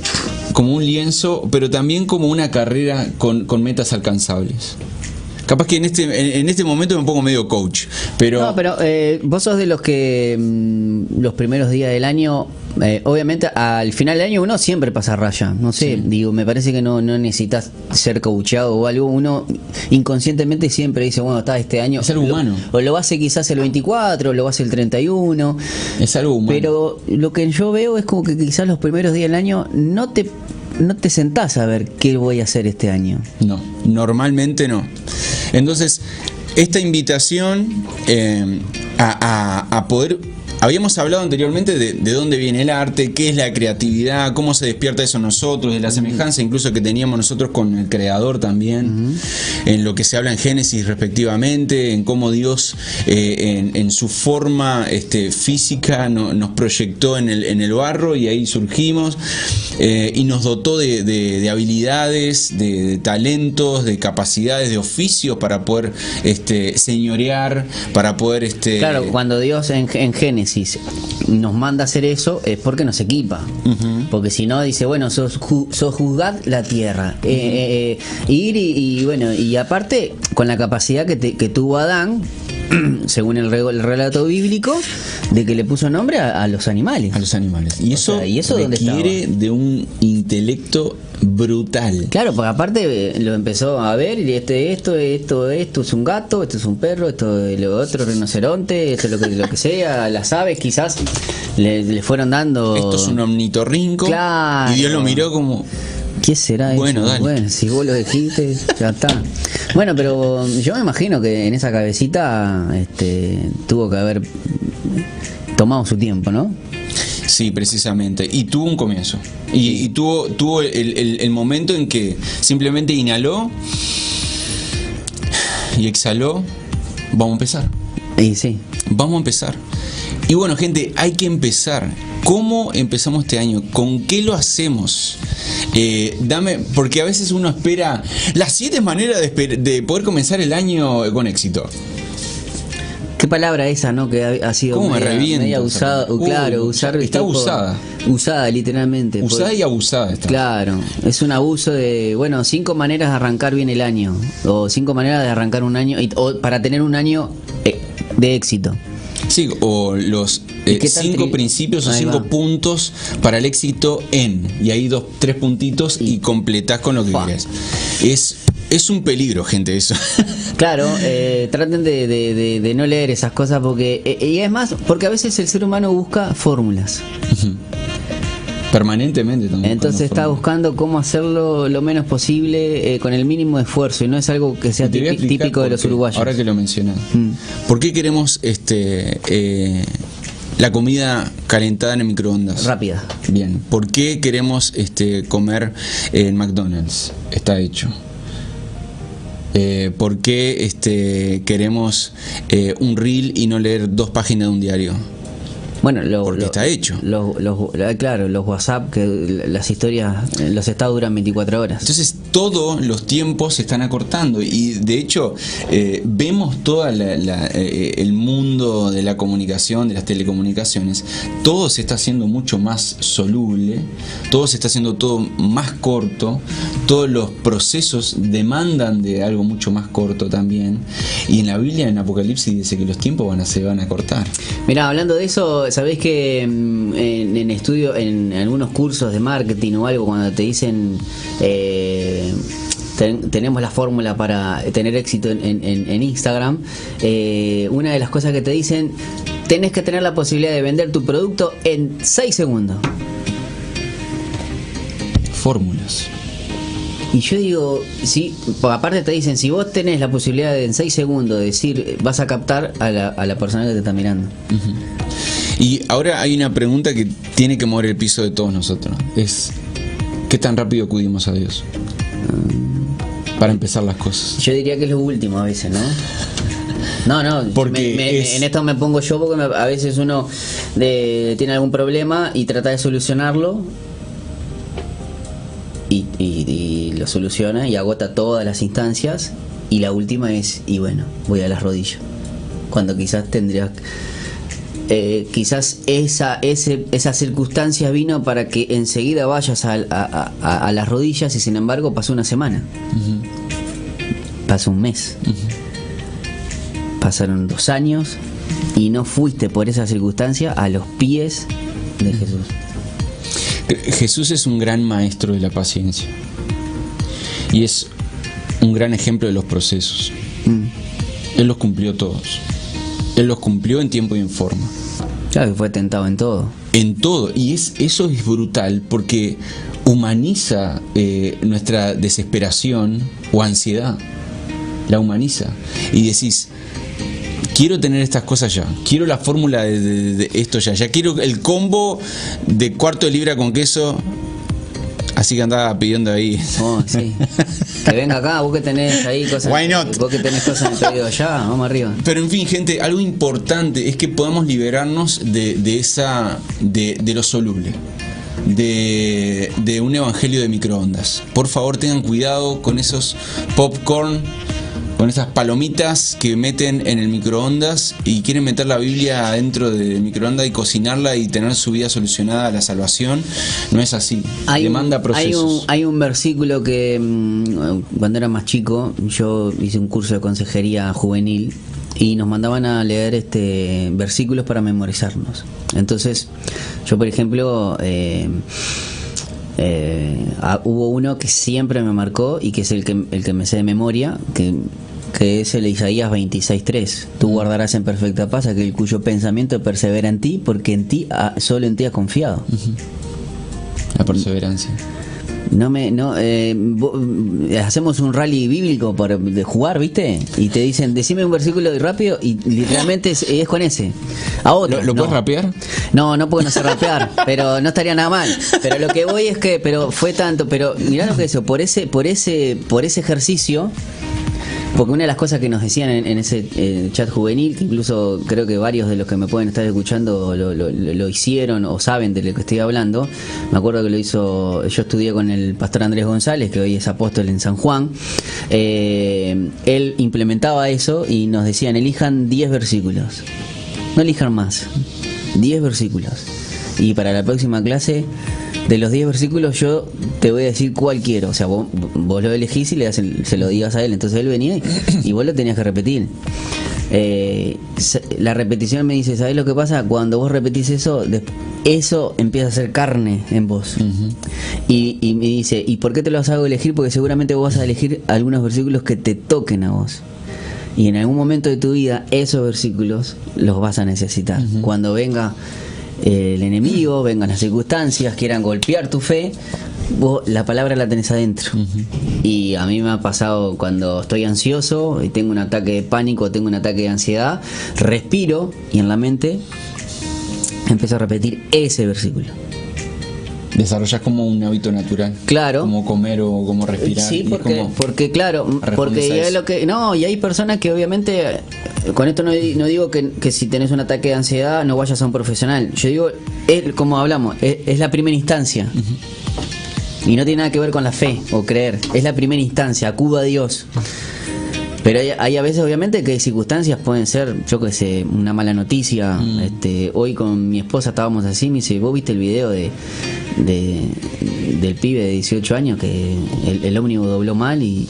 como un lienzo, pero también como una carrera con, con metas alcanzables. Capaz que en este, en, en este momento me pongo medio coach, pero,
No, pero eh, vos sos de los que mm, los primeros días del año, eh, obviamente al final del año uno siempre pasa raya. No sé, digo, me parece que no, no necesitas ser coachado o algo. Uno inconscientemente siempre dice, bueno, está este año.
Es algo
lo-
humano.
O lo hace quizás el 24, o lo hace el 31.
es algo humano.
Pero lo que yo veo es como que quizás los primeros días del año no te, no te sentás a ver qué voy a hacer este año.
No, normalmente no. Entonces, esta invitación eh, a, a- a poder... Habíamos hablado anteriormente de, de dónde viene el arte, qué es la creatividad, cómo se despierta eso nosotros, de la semejanza incluso que teníamos nosotros con el Creador también, en lo que se habla en Génesis respectivamente, en cómo Dios eh, en, en su forma este, física no- nos proyectó en el, en el barro y ahí surgimos eh, y nos dotó de, de- de habilidades, de, de talentos, de capacidades, de oficios para poder este, señorear, para poder... Este,
Claro, cuando Dios en, en Génesis nos manda a hacer eso es porque nos equipa. Porque si no, dice, bueno, sos, ju- sos juzgad la tierra. Eh, eh, eh, ir y, y, bueno, y aparte, con la capacidad que, te- que tuvo Adán, según el, relato bíblico, de que le puso nombre a, a los animales.
a los animales. Y
O
eso,
sea, ¿y eso dónde
requiere de un intelecto brutal.
Claro, porque aparte eh, lo empezó a ver y este, esto, esto, esto es un gato, esto es un perro, esto es lo otro, rinoceronte, esto es lo que, lo que sea, las aves quizás le, le fueron dando...
Esto es un omnitorrinco.
Claro.
Y Dios lo miró como.
¿Qué será
Bueno,
eso?
dale.
Bueno, si vos lo dijiste, ya está. Bueno, pero yo me imagino que en esa cabecita este, tuvo que haber tomado su tiempo, ¿no?
Sí, precisamente. Y tuvo un comienzo. Y, y tuvo, tuvo el, el- el momento en que simplemente inhaló y exhaló. Vamos a empezar.
Y sí.
Vamos a empezar. Y bueno, gente, hay que empezar. ¿Cómo empezamos este año? ¿Con qué lo hacemos? Eh, dame, porque a veces uno espera las siete maneras de, poder comenzar el año con éxito.
¿Qué palabra esa, no? Que ha, ha sido
¿Cómo me
media usada. claro,
Uh,
usar.
está
tipo-
usada.
Usada, literalmente.
Usada
Por-
y abusada está.
Claro, es un abuso de, bueno, cinco maneras de arrancar bien el año, o cinco maneras de arrancar un año, y- o para tener un año eh, de éxito.
Sí, o los
¿Y
eh, cinco principios o
Ahí
cinco
va.
puntos para el éxito en. Y ahí dos, tres puntitos y completás con lo que querés. Es Es un peligro, gente, eso.
Claro, eh, traten de, de- de- de no leer esas cosas porque... eh, y es más, porque a veces el ser humano busca fórmulas.
Permanentemente también.
Entonces está buscando cómo hacerlo lo menos posible eh, con el mínimo esfuerzo y no es algo que sea típico de los
qué,
uruguayos.
Ahora que lo mencionas.
Mm.
¿Por qué queremos este eh, la comida calentada en el microondas?
Rápida.
Bien. ¿Por qué queremos este comer en McDonald's? Está hecho. Eh, ¿Por qué este, queremos eh, un reel y no leer dos páginas de un diario?
Bueno, lo,
Porque
lo-
está hecho.
Los, los- eh, claro, los WhatsApp, que las historias, eh, los estados duran 24 horas.
Entonces todos los tiempos se están acortando. Y de hecho eh, vemos todo el mundo de la comunicación, de las telecomunicaciones, todo se está haciendo mucho más soluble, todo se está haciendo todo más corto, todos los procesos demandan de algo mucho más corto también. Y en la Biblia en Apocalipsis dice que los tiempos van a, se van a cortar.
Mira, hablando de eso, sabés que mm, en, en estudio, en algunos cursos de marketing o algo, cuando te dicen eh, ten- tenemos la fórmula para tener éxito en, en- en- en Instagram, eh, una de las cosas que te dicen, tenés que tener la posibilidad de vender tu producto en 6 segundos.
Fórmulas.
Y yo digo, sí, aparte te dicen, si vos tenés la posibilidad de en 6 segundos decir, vas a captar a la, a la persona que te está mirando.
Y ahora hay una pregunta que tiene que mover el piso de todos nosotros. Es, ¿qué tan rápido acudimos a Dios? Para empezar las cosas.
Yo diría que es lo último a veces, ¿no? No, no,
Porque
me- me-
es-
en esto me pongo yo porque me- a veces uno de- tiene algún problema y trata de solucionarlo y, y- y lo soluciona y agota todas las instancias y la última es, y bueno, voy a las rodillas. Cuando quizás tendrías... eh, quizás esa, ese, esa circunstancia vino para que enseguida vayas a, a- a- a las rodillas y sin embargo pasó una semana. Pasó un mes. Pasaron dos años y no fuiste por esa circunstancia a los pies de Jesús.
Jesús es un gran maestro de la paciencia. Y es un gran ejemplo de los procesos.
Mm.
Él los cumplió todos. Él los cumplió en tiempo y en forma.
Claro que fue tentado en todo.
En todo. Y es, eso es brutal porque humaniza eh, nuestra desesperación o ansiedad. La humaniza. Y decís, quiero tener estas cosas ya. Quiero la fórmula de, de- de esto ya. Ya quiero el combo de cuarto de libra con queso. Así que andaba pidiendo ahí.
Oh, sí. que venga acá, vos que tenés ahí cosas.
Why not?
Vos que tenés cosas en el pedido allá, vamos arriba.
Pero en fin, gente, algo importante es que podamos liberarnos de, de esa. De, de lo soluble. De, de un evangelio de microondas. Por favor, tengan cuidado con esos popcorn, con esas palomitas que meten en el microondas y quieren meter la Biblia adentro del microondas y cocinarla y tener su vida solucionada a la salvación. No es así.
Hay
Demanda
un, hay,
procesos.
un, hay un versículo que mm, cuando era más chico yo hice un curso de consejería juvenil y nos mandaban a leer este versículos para memorizarnos. Entonces, yo por ejemplo eh, eh, ah, hubo uno que siempre me marcó y que es el que, el que me sé de memoria, que, que es el Isaías 26.3. Tú guardarás en perfecta paz aquel cuyo pensamiento persevera en ti, porque en ti, ah, solo en ti has confiado.
La perseverancia.
No me, no, eh, eh, hacemos un rally bíblico para de jugar, ¿viste? Y te dicen, decime un versículo de rápido y literalmente es, es con ese. A otro.
¿Lo, lo
no.
puedes rapear?
No, no porque no sé rapear, pero no estaría nada mal. Pero lo que voy es que, pero fue tanto, pero mirá lo que es eso, por ese, por ese, por ese ejercicio, porque una de las cosas que nos decían en, en ese eh, chat juvenil, que incluso creo que varios de los que me pueden estar escuchando lo, lo- lo- hicieron o saben de lo que estoy hablando, me acuerdo que lo hizo, yo estudié con el pastor Andrés González, que hoy es apóstol en San Juan, eh, él implementaba eso y nos decían, elijan 10 versículos, no elijan más, 10 versículos. Y para la próxima clase, de los 10 versículos, yo te voy a decir cuál quiero. O sea, vos, vos lo elegís y le das el- se lo digas a él. Entonces él venía y, y vos lo tenías que repetir. eh, la repetición me dice, ¿sabes lo que pasa? Cuando vos repetís eso, eso empieza a ser carne en vos. y, y me dice, ¿y por qué te los hago elegir? Porque seguramente vos vas a elegir algunos versículos que te toquen a vos. Y en algún momento de tu vida esos versículos los vas a necesitar. Cuando venga el enemigo, vengan las circunstancias, quieran golpear tu fe, vos la palabra la tenés adentro. Y a mí me ha pasado cuando estoy ansioso y tengo un ataque de pánico, tengo un ataque de ansiedad, respiro y en la mente empiezo a repetir ese versículo.
Desarrollas como un hábito natural.
Claro.
Como comer o como respirar.
Sí, porque,
como-
porque claro, porque es lo que no y hay personas que obviamente con esto no, no digo que, que si tenés un ataque de ansiedad no vayas a un profesional. Yo digo es como hablamos es, es la primera instancia y no tiene nada que ver con la fe o creer. Es la primera instancia. Acudo a Dios. Pero hay, hay a veces, obviamente, que circunstancias pueden ser, yo que sé, una mala noticia. Este, hoy con mi esposa estábamos así, me dice, ¿vos viste el video de, de- del pibe de 18 años que el, el ómnibus dobló mal y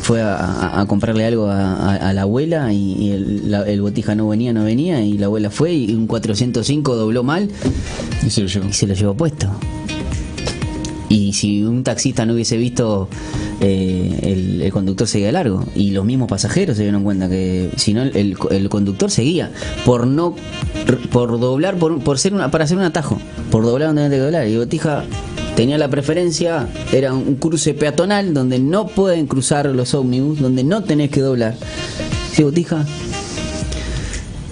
fue a, a- a comprarle algo a, la abuela y, y el, la- el botija no venía, no venía y la abuela fue y un 405 dobló mal
Y se lo llevo.
y se lo llevó puesto. Y si un taxista no hubiese visto, eh, el, conductor seguía largo. Y los mismos pasajeros se dieron cuenta que si no, el, el conductor seguía. Por no por doblar, por, por ser una, para hacer un atajo. Por doblar donde tenía que doblar. Y Botija tenía la preferencia, era un cruce peatonal donde no pueden cruzar los ómnibus, donde no tenés que doblar. Sí, Botija.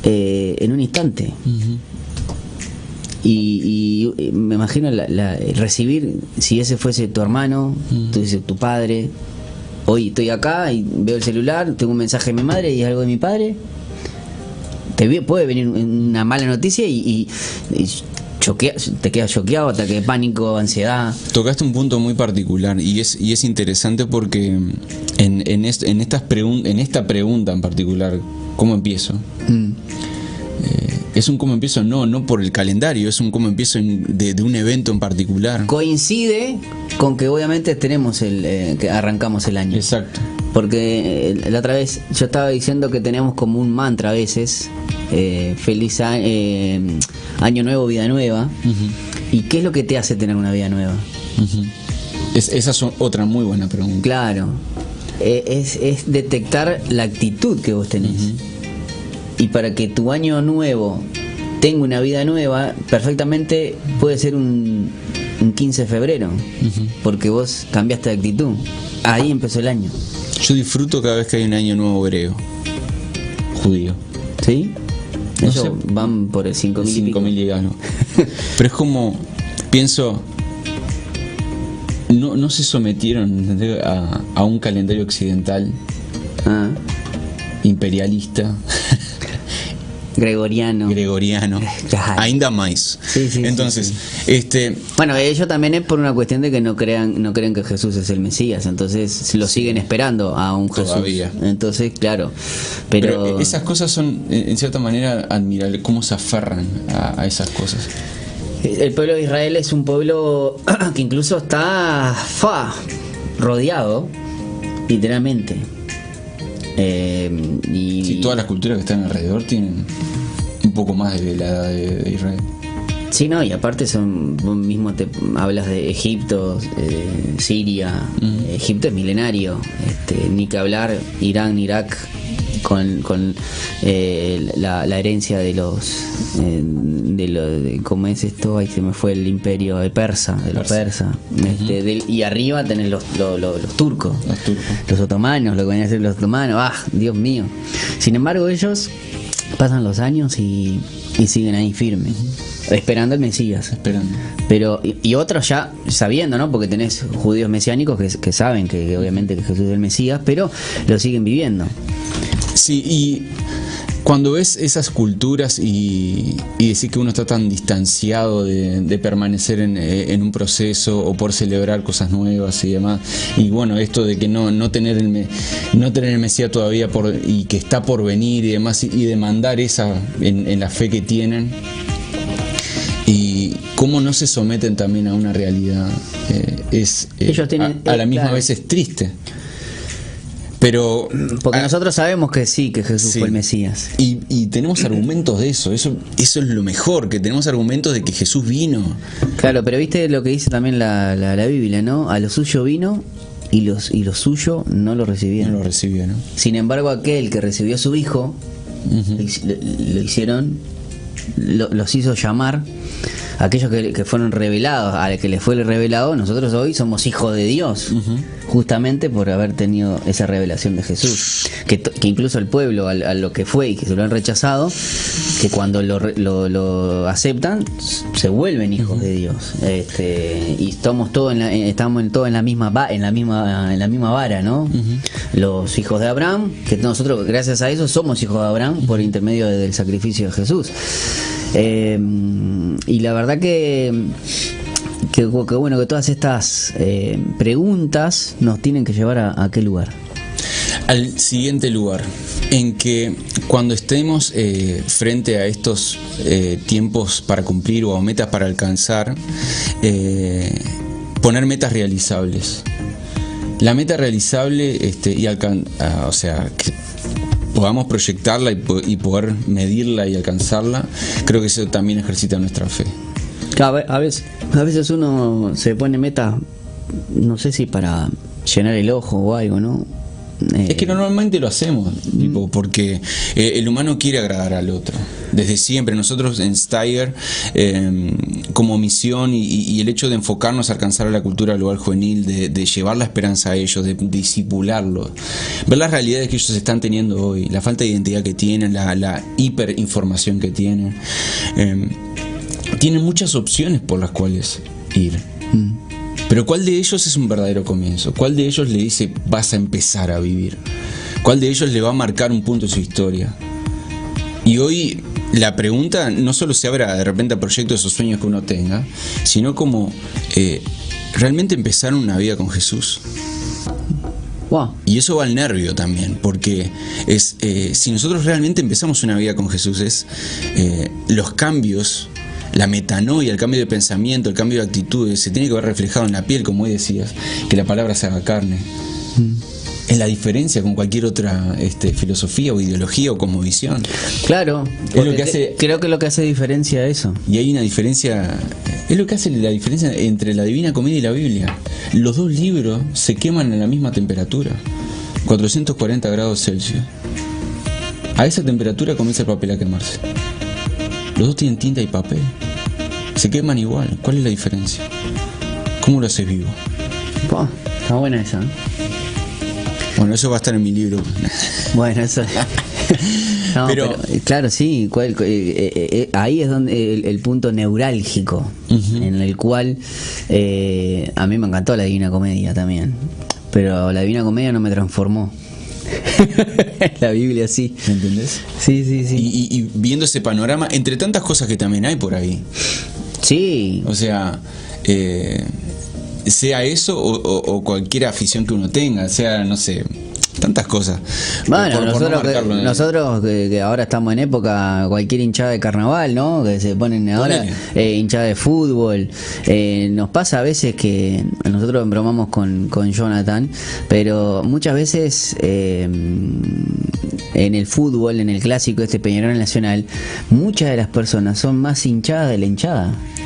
eh, en un instante. Y, y, eh, me imagino la- la- recibir, si ese fuese tu hermano, tú dices tu padre, hoy estoy acá y veo el celular, tengo un mensaje de mi madre y algo de mi padre, te puede venir una mala noticia y, y- y choquea- te quedas choqueado, ataque de pánico, ansiedad.
Tocaste un punto muy particular y es, y es interesante porque en, en, est- en estas pregun- en esta pregunta en particular, ¿cómo empiezo?
Mm.
Es un cómo empiezo, no, no por el calendario, es un cómo empiezo en- de, de un evento en particular.
Coincide con que obviamente tenemos el, eh, que arrancamos el año.
Exacto.
Porque eh, la otra vez yo estaba diciendo que tenemos como un mantra a veces, eh, feliz a- año nuevo, vida nueva. ¿Y qué es lo que te hace tener una vida nueva?
Es- esa es otra muy buena pregunta.
Claro, es, es detectar la actitud que vos tenés. Y para que tu año nuevo tenga una vida nueva, perfectamente puede ser un, un 15 de febrero, porque vos cambiaste de actitud. Ahí empezó el año.
Yo disfruto cada vez que hay un año nuevo hebreo, judío.
¿Sí?
No
Eso
sé.
van por el 5.000 y pico.
5000 y algo. Pero es como, pienso, no, no se sometieron a, a un calendario occidental
Ah,
imperialista,
gregoriano.
gregoriano,
Claro.
ainda más.
Sí, sí,
Entonces,
sí,
este,
Bueno, ellos también es por una cuestión de que no crean, no creen que Jesús es el Mesías, entonces lo siguen esperando a un Jesús.
Todavía.
Entonces, claro, pero,
pero, esas cosas son, en en cierta manera, admirables, cómo se aferran a, a esas cosas.
el pueblo de Israel es un pueblo que incluso está fa, rodeado, literalmente. Eh, y
Si todas las culturas que están alrededor tienen un poco más de la edad de, de Israel.
Sí, no, y aparte son, vos mismo te hablas de Egipto, eh, Siria, Egipto es milenario, este, ni que hablar Irán, Irak, con, con eh, la, la herencia de los, eh, de lo, de, ¿cómo es esto? Ahí se me fue el imperio, el persa, de los
Persa.
persas, este, del- y arriba tenés los, los, los- los turcos.
Los turcos.
Los otomanos, lo que venían a ser los otomanos, ah, Dios mío. Sin embargo, ellos pasan los años y, y siguen ahí firmes, esperando el Mesías.
Esperando.
Pero, y, y otros ya sabiendo, ¿no? Porque tenés judíos mesiánicos que, que saben que, que obviamente que Jesús es el Mesías, pero lo siguen viviendo.
Sí, y cuando ves esas culturas y, y decir que uno está tan distanciado de, de permanecer en, eh, en un proceso o por celebrar cosas nuevas y demás, y bueno, esto de que no, no tener el me- no tener el Mesías todavía por, y que está por venir y demás, y, y demandar esa en, en la fe que tienen, y cómo no se someten también a una realidad, eh, es eh,
Ellos tienen-
a, a la misma
claro.
vez es triste. Pero
Porque
ah,
nosotros sabemos que sí, que Jesús
Sí.
fue el Mesías.
Y, y tenemos argumentos de eso, eso, eso es lo mejor, que tenemos argumentos de que Jesús vino.
Claro, pero viste lo que dice también la, la, la Biblia, ¿no? A lo suyo vino y los y lo suyo no lo
No
recibieron.
lo recibió, ¿no?
Sin embargo, aquel que recibió a su hijo, lo, lo- lo hicieron, lo- los hizo llamar, aquellos que, que fueron revelados, al que les fue revelado, nosotros hoy somos hijos de Dios, justamente por haber tenido esa revelación de Jesús. Que, incluso el pueblo, al- a, lo que fue y que se lo han rechazado, que cuando lo, lo- lo aceptan, se vuelven hijos de Dios. Este, y estamos todos en la, eh, estamos en, todos en la misma en la misma en la misma vara, ¿no? Los hijos de Abraham, que nosotros gracias a eso somos hijos de Abraham por intermedio de- del sacrificio de Jesús. Eh, y la verdad que que, bueno que todas estas eh, preguntas nos tienen que llevar a, a qué lugar.
Al siguiente lugar, en que cuando estemos eh, frente a estos tiempos para cumplir o metas para alcanzar, poner metas realizables. La meta realizable este, y alcan ah, o sea, que podamos proyectarla y, y poder medirla y alcanzarla, creo que eso también ejercita nuestra fe.
A veces, a veces uno se pone meta, no sé si para llenar el ojo o algo, ¿no? Eh,
Es que normalmente lo hacemos, tipo, porque eh, el humano quiere agradar al otro. Desde siempre, nosotros en Steiger, eh, como misión y, y el hecho de enfocarnos a alcanzar a la cultura global juvenil, de, de llevar la esperanza a ellos, de disipularlos, ver las realidades que ellos están teniendo hoy, la falta de identidad que tienen, la, la hiperinformación que tienen, eh, tienen muchas opciones por las cuales ir. Pero ¿cuál de ellos es un verdadero comienzo? ¿Cuál de ellos le dice vas a empezar a vivir? ¿Cuál de ellos le va a marcar un punto en su historia? Y hoy la pregunta no solo se abra de repente a proyectos o sueños que uno tenga, sino como eh, realmente empezar una vida con Jesús.
wow.
Y eso va al nervio también, porque es eh, si nosotros realmente empezamos una vida con Jesús, es eh, los cambios, la metanoia, el cambio de pensamiento, el cambio de actitudes, se tiene que ver reflejado en la piel, como hoy decías, que la palabra se haga carne. Es la diferencia con cualquier otra este, filosofía o ideología o como visión.
Claro,
Es lo que hace-
creo que lo que hace diferencia eso.
Y hay una diferencia, es lo que hace la diferencia entre la Divina Comedia y la Biblia. Los dos libros se queman a la misma temperatura, 440 grados Celsius. A esa temperatura comienza el papel a quemarse. Los dos tienen tinta y papel. Se queman igual. ¿Cuál es la diferencia? ¿Cómo lo haces vivo?
Está buena esa. ¿eh?
Bueno, eso va a estar en mi libro.
Bueno, eso. No,
Pero-
pero, eh, claro, sí, cuál- eh, eh, eh, ahí es donde el, el punto neurálgico en el cual eh, a mí me encantó la Divina Comedia también, pero la Divina Comedia no me transformó. la Biblia sí.
¿Me entendés?
Sí, sí,
Y,
sí.
y- y viendo ese panorama, entre tantas cosas que también hay por ahí.
Sí,
O sea, eh, sea eso o, o- o cualquier afición que uno tenga, sea, no sé, tantas cosas.
Bueno,
Por- por no
nosotros, que, nosotros que, que ahora estamos en época, cualquier hinchada de carnaval, ¿no? Que se ponen ahora eh, hinchada de fútbol. Eh, nos pasa a veces que nosotros bromamos con, con Jonathan, pero muchas veces eh, en el fútbol, en el clásico este Peñarol Nacional, muchas de las personas son más hinchadas de la hinchada.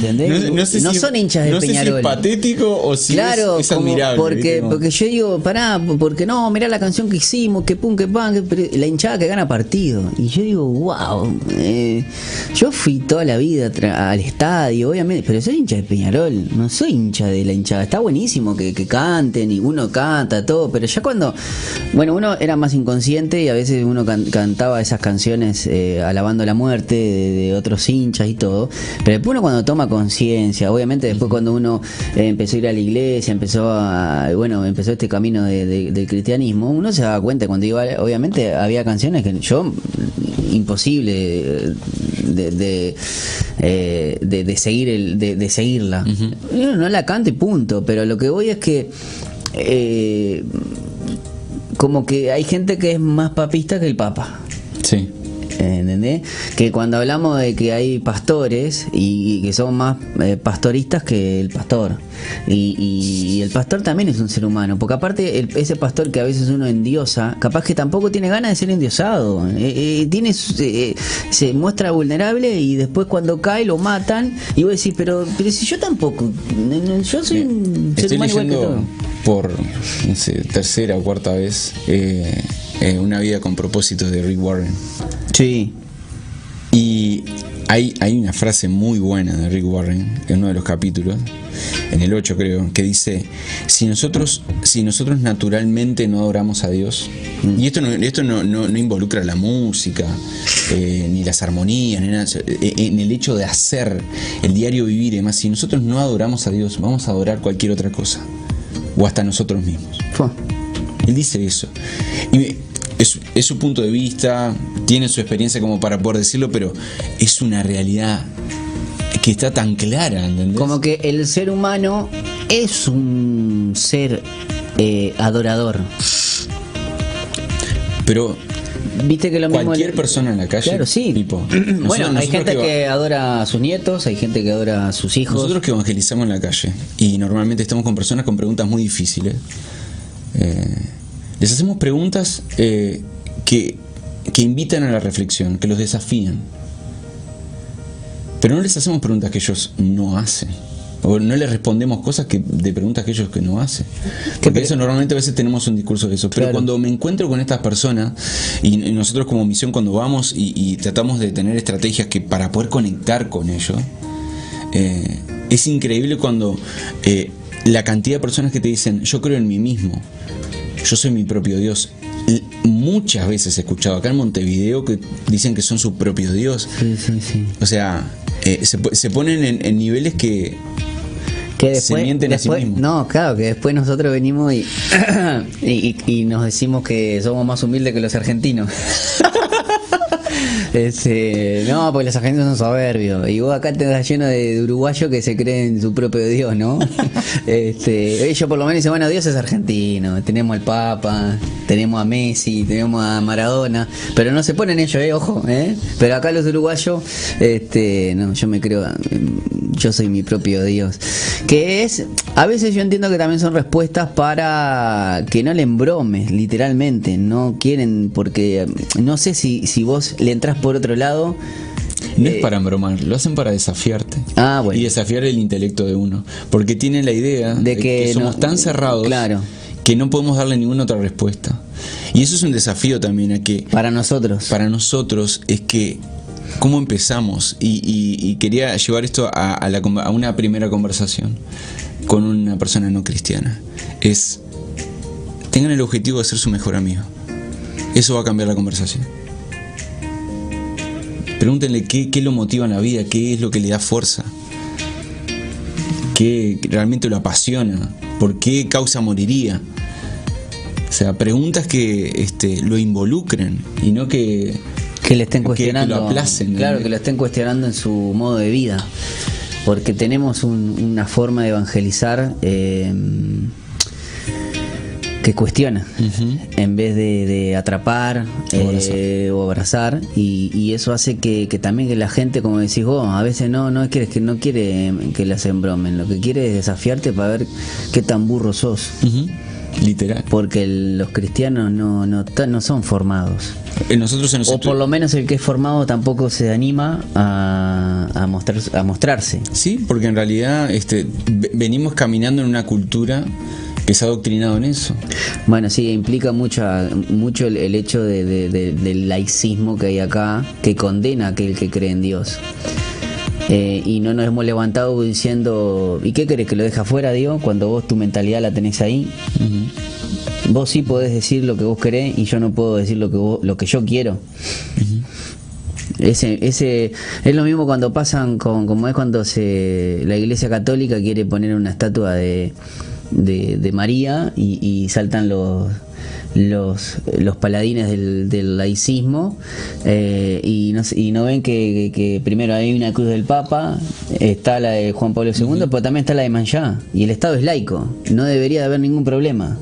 ¿Entendés?
No, sé si-
son hinchas de
no sé si es
Peñarol.
patético o si
claro,
es, es
como-
admirable.
porque, porque yo digo, pará, porque no, mirá la canción que hicimos, que pum, que pan, que la hinchada que gana partido. Y yo digo, wow, eh, yo fui toda la vida al estadio, obviamente, pero soy hincha de Peñarol, no soy hincha de la hinchada. Está buenísimo que, que canten y uno canta, todo, pero ya cuando, bueno, uno era más inconsciente y a veces uno can- cantaba esas canciones eh, alabando la muerte de, de otros hinchas y todo, pero después uno cuando toma conciencia, obviamente después cuando uno eh, empezó a ir a la iglesia, empezó a, bueno, empezó este camino de- de- del cristianismo, uno se daba cuenta cuando iba, obviamente había canciones que yo imposible de, de, eh, de- de seguir el, de, de seguirla. No la canto y punto, pero lo que voy es que eh, como que hay gente que es más papista que el papa.
Sí.
¿Entendés? Que cuando hablamos de que hay pastores y, y que son más eh, pastoristas que el pastor. Y, y- y el pastor también es un ser humano. Porque aparte, el- ese pastor que a veces uno endiosa, capaz que tampoco tiene ganas de ser endiosado. Eh, eh, tiene, se muestra vulnerable y después cuando cae lo matan. Y vos decís, pero, pero si yo tampoco. Yo soy un ser humano igual que todo.
por no sé, tercera o cuarta vez eh, eh, Una vida con propósitos de Rick Warren.
Sí.
Y hay, hay una frase muy buena de Rick Warren en uno de los capítulos, en el 8 creo, que dice, si nosotros, si nosotros naturalmente no adoramos a Dios, y esto no, esto no, no- no involucra la música, eh, ni las armonías, ni nada, eh, en el hecho de hacer el diario vivir y demás, si nosotros no adoramos a Dios, vamos a adorar cualquier otra cosa, o hasta nosotros mismos. Él dice eso. Y me- es, es su punto de vista, tiene su experiencia como para poder decirlo, pero es una realidad que está tan clara, ¿entendés?
Como que el ser humano es un ser eh, adorador.
Pero
Viste que lo mismo.
cualquier persona en la calle,
Claro, sí.
tipo,
bueno, hay gente
que
adora a sus nietos, hay gente que adora a sus hijos.
Nosotros que evangelizamos en la calle y normalmente estamos con personas con preguntas muy difíciles, eh, les hacemos preguntas eh, que, que invitan a la reflexión, que los desafían. Pero no les hacemos preguntas que ellos no hacen. O no les respondemos cosas que, de preguntas que ellos que no hacen. Porque eso normalmente a veces tenemos un discurso de eso. Pero
Claro.
cuando me encuentro con estas personas, y, y nosotros como misión cuando vamos y, y tratamos de tener estrategias que para poder conectar con ellos, eh, es increíble cuando eh, la cantidad de personas que te dicen, yo creo en mí mismo, yo soy mi propio Dios. Muchas veces he escuchado acá en Montevideo que dicen que son su propio Dios.
Sí, sí, sí.
O sea, eh, se, se ponen en, en niveles que...
Que
Se mienten a sí
después-
mismos.
No, claro, que después nosotros venimos y, y, y- y nos decimos que somos más humildes que los argentinos. Este, no, porque los argentinos son soberbios. Y vos acá te das lleno de, de uruguayos que se creen su propio Dios, ¿no? Este, ellos por lo menos dicen, bueno, Dios es argentino. Tenemos al Papa, tenemos a Messi, tenemos a Maradona. Pero no se ponen ellos, eh, ojo, eh. Pero acá los uruguayos, este, no, yo me creo, yo soy mi propio Dios. Que es, a veces yo entiendo que también son respuestas para que no le embromes, literalmente. No quieren, porque no sé si, si vos le entras por otro lado.
No
Eh,
es para embromar, lo hacen para desafiarte.
Ah, bueno.
Y desafiar el intelecto de uno. Porque tienen la idea
De que
somos
no-
tan cerrados
Claro.
que no podemos darle ninguna otra respuesta. Y eso es un desafío también a que
Para nosotros.
para nosotros es que cómo empezamos y, y- y quería llevar esto a, a la conver- a una primera conversación con una persona no cristiana es tengan el objetivo de ser su mejor amigo eso va a cambiar la conversación pregúntenle qué, qué lo motiva en la vida qué es lo que le da fuerza qué realmente lo apasiona por qué causa moriría o sea, preguntas que este, lo involucren y no que,
que le estén
que- que
cuestionando.
lo aplacen,
claro,
¿no?
que lo estén cuestionando en su modo de vida. Porque tenemos un- una forma de evangelizar eh, que cuestiona, en vez de, de atrapar
O abrazar.
eh, o abrazar. Y, y eso hace que, que también que la gente, como decís vos, a veces no, no es que, no quiere que las embromen, lo que quiere es desafiarte para ver qué tan burro sos.
Literal
Porque el- los cristianos no, no, no son formados.
Eh, nosotros en
O por lo menos el que es formado tampoco se anima a, a, mostrar, a mostrarse.
Sí, porque en realidad este, ve- venimos caminando en una cultura ha adoctrinado en eso.
Bueno, sí, implica mucha, mucho el, el hecho de- de- de- del laicismo que hay acá, que condena a aquel que cree en Dios. Eh, y no nos hemos levantado diciendo, ¿y qué querés que lo deje afuera, Dios? Cuando vos tu mentalidad la tenés ahí. Vos sí podés decir lo que vos querés y yo no puedo decir lo que, vos- lo que yo quiero. Ese, ese es lo mismo cuando pasan con como es cuando se la iglesia católica quiere poner una estatua de, de, de María y, y saltan los los, los paladines del, del laicismo eh, y, no, y no ven que, que- que primero hay una cruz del Papa, está la de Juan Pablo II, pero también está la de Manchá y el Estado es laico, no debería de haber ningún problema.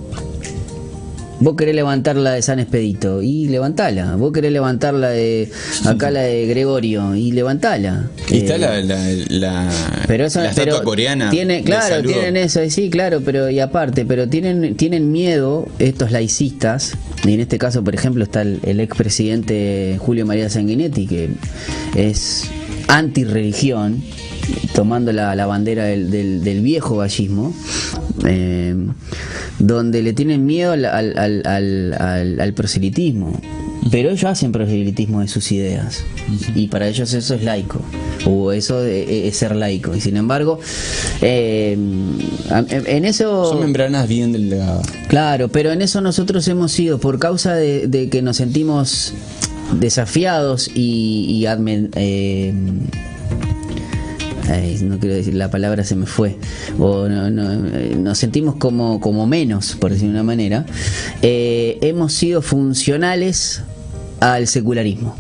Vos querés levantar la de San Expedito y levantala. Vos querés levantar la de acá la de Gregorio y levantala.
Y está la, la, la,
pero eso,
la estatua
pero
coreana.
Tiene, claro, tienen eso, sí, claro, pero y aparte, pero tienen, tienen miedo estos laicistas, y en este caso, por ejemplo, está el, el expresidente Julio María Sanguinetti, que es anti-religión, tomando la, la bandera del, del- del viejo gallismo, eh, donde le tienen miedo al, al- al- proselitismo. Pero ellos hacen proselitismo de sus ideas. Y para ellos eso es laico. O eso de- es ser laico. Y sin embargo, eh, en en eso...
Son membranas bien delgadas.
Claro, pero en eso nosotros hemos sido, por causa de, de que nos sentimos desafiados y, y admen- eh, no quiero decir la palabra se me fue. O no- no, eh, nos sentimos como, como menos por decir de una manera. Eh, hemos sido funcionales al secularismo.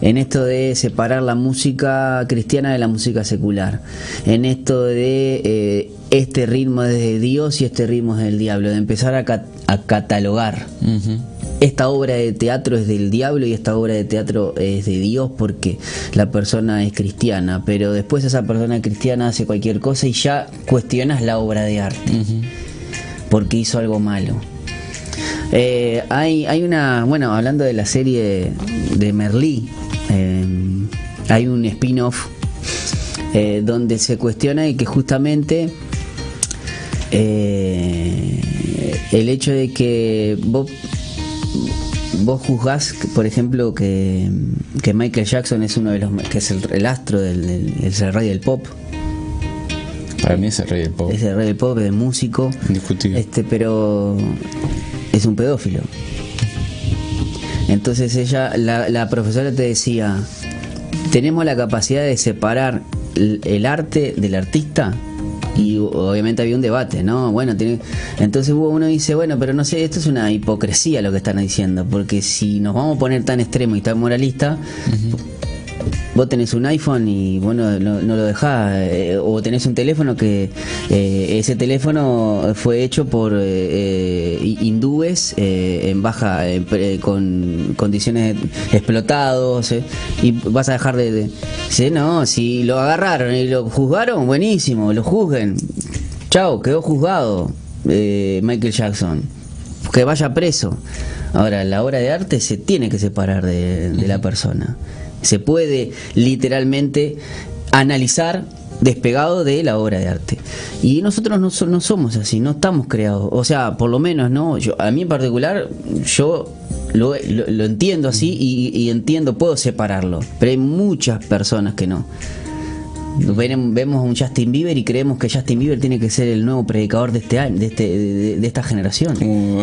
En esto de separar la música cristiana de la música secular, en esto de eh, este ritmo es de Dios y este ritmo es del diablo, de empezar a, cat- a catalogar. Esta obra de teatro es del diablo y esta obra de teatro es de Dios porque la persona es cristiana, pero después esa persona cristiana hace cualquier cosa y ya cuestionas la obra de arte porque hizo algo malo. Eh, hay, hay una, bueno, hablando de la serie de Merlí, eh, hay un spin-off eh, donde se cuestiona y que justamente eh, el hecho de que vos, vos juzgás, por ejemplo, que, que Michael Jackson es uno de los que es el, el astro del, del- es el rey del pop,
Para mí es el rey del pop.
es el rey del pop, es músico,
Indiscutible.
este, pero es un pedófilo. Entonces ella, la, la profesora te decía, tenemos la capacidad de separar el, el arte del artista y obviamente había un debate, ¿no? Bueno, tiene, entonces hubo uno dice, bueno, pero no sé, esto es una hipocresía lo que están diciendo, porque si nos vamos a poner tan extremo y tan moralista, vos tenés un iPhone y bueno no, no lo dejás eh, o tenés un teléfono que eh, ese teléfono fue hecho por eh, hindúes en baja con condiciones explotados y vas a dejar de, Dice, no si lo agarraron y lo juzgaron buenísimo lo juzguen chao quedó juzgado Michael Jackson que vaya preso. Ahora, la obra de arte se tiene que separar de la persona. Se puede literalmente analizar despegado de la obra de arte. Y nosotros no, so- no somos así, no estamos creados. O sea, por lo menos, ¿no? Yo, a mí en particular, yo lo, lo- lo entiendo así y, y entiendo, puedo separarlo. Pero hay muchas personas que no. Ven- Vemos a un Justin Bieber y creemos que Justin Bieber tiene que ser el nuevo predicador de este año, de, este, de, de esta generación.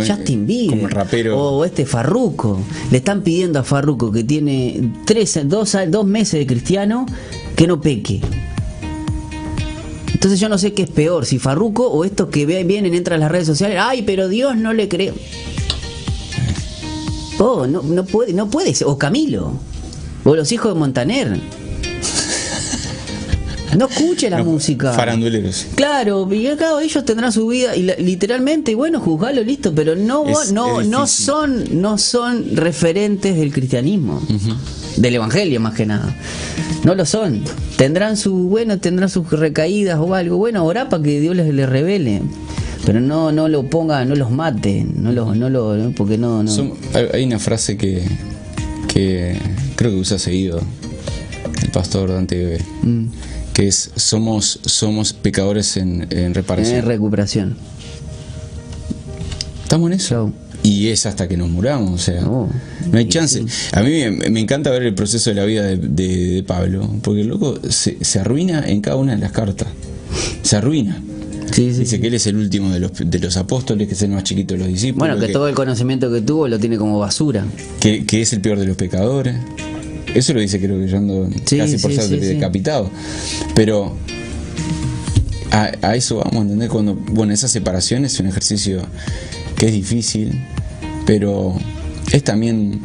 Justin Bieber.
como rapero.
O este Farruco. Le están pidiendo a Farruco que tiene tres, dos, dos meses de cristiano que no peque. Entonces yo no sé qué es peor, si Farruco o estos que vienen, entran a las redes sociales, ay, pero Dios no le cree. Oh, no, no puede, no puede ser. O Camilo. O los hijos de Montaner. No escuche la
No,
música.
Faranduleros.
Claro, y acá ellos tendrán su vida y la- literalmente, y bueno, juzgalo listo, pero no
Es-
no
es
no son no son referentes del cristianismo, del evangelio más que nada. No lo son. Tendrán su bueno, tendrán sus recaídas o algo. Bueno, orá para que Dios les, les revele. Pero no no lo ponga, no los mate, no lo no lo porque no
hay una frase que, que creo que usa seguido el pastor Dante Bebe,
Mm.
Que es somos somos pecadores en, en reparación.
Es recuperación.
Estamos en eso. Y es hasta que nos muramos, o sea,
No.
no hay chance. A mí me, me encanta ver el proceso de la vida de, de- de Pablo, porque el loco se, se arruina en cada una de las cartas. Se arruina.
Sí, sí,
Dice
sí.
que él es el último de los, de los apóstoles, que es el más chiquito de los discípulos.
Bueno, que todo el conocimiento que tuvo lo tiene como basura.
que, que es el peor de los pecadores. Eso lo dice creo que yo ando
Sí,
casi por
sí,
ser
sí,
decapitado. Pero a, a eso vamos a entender cuando, bueno, esa separación es un ejercicio que es difícil, pero es también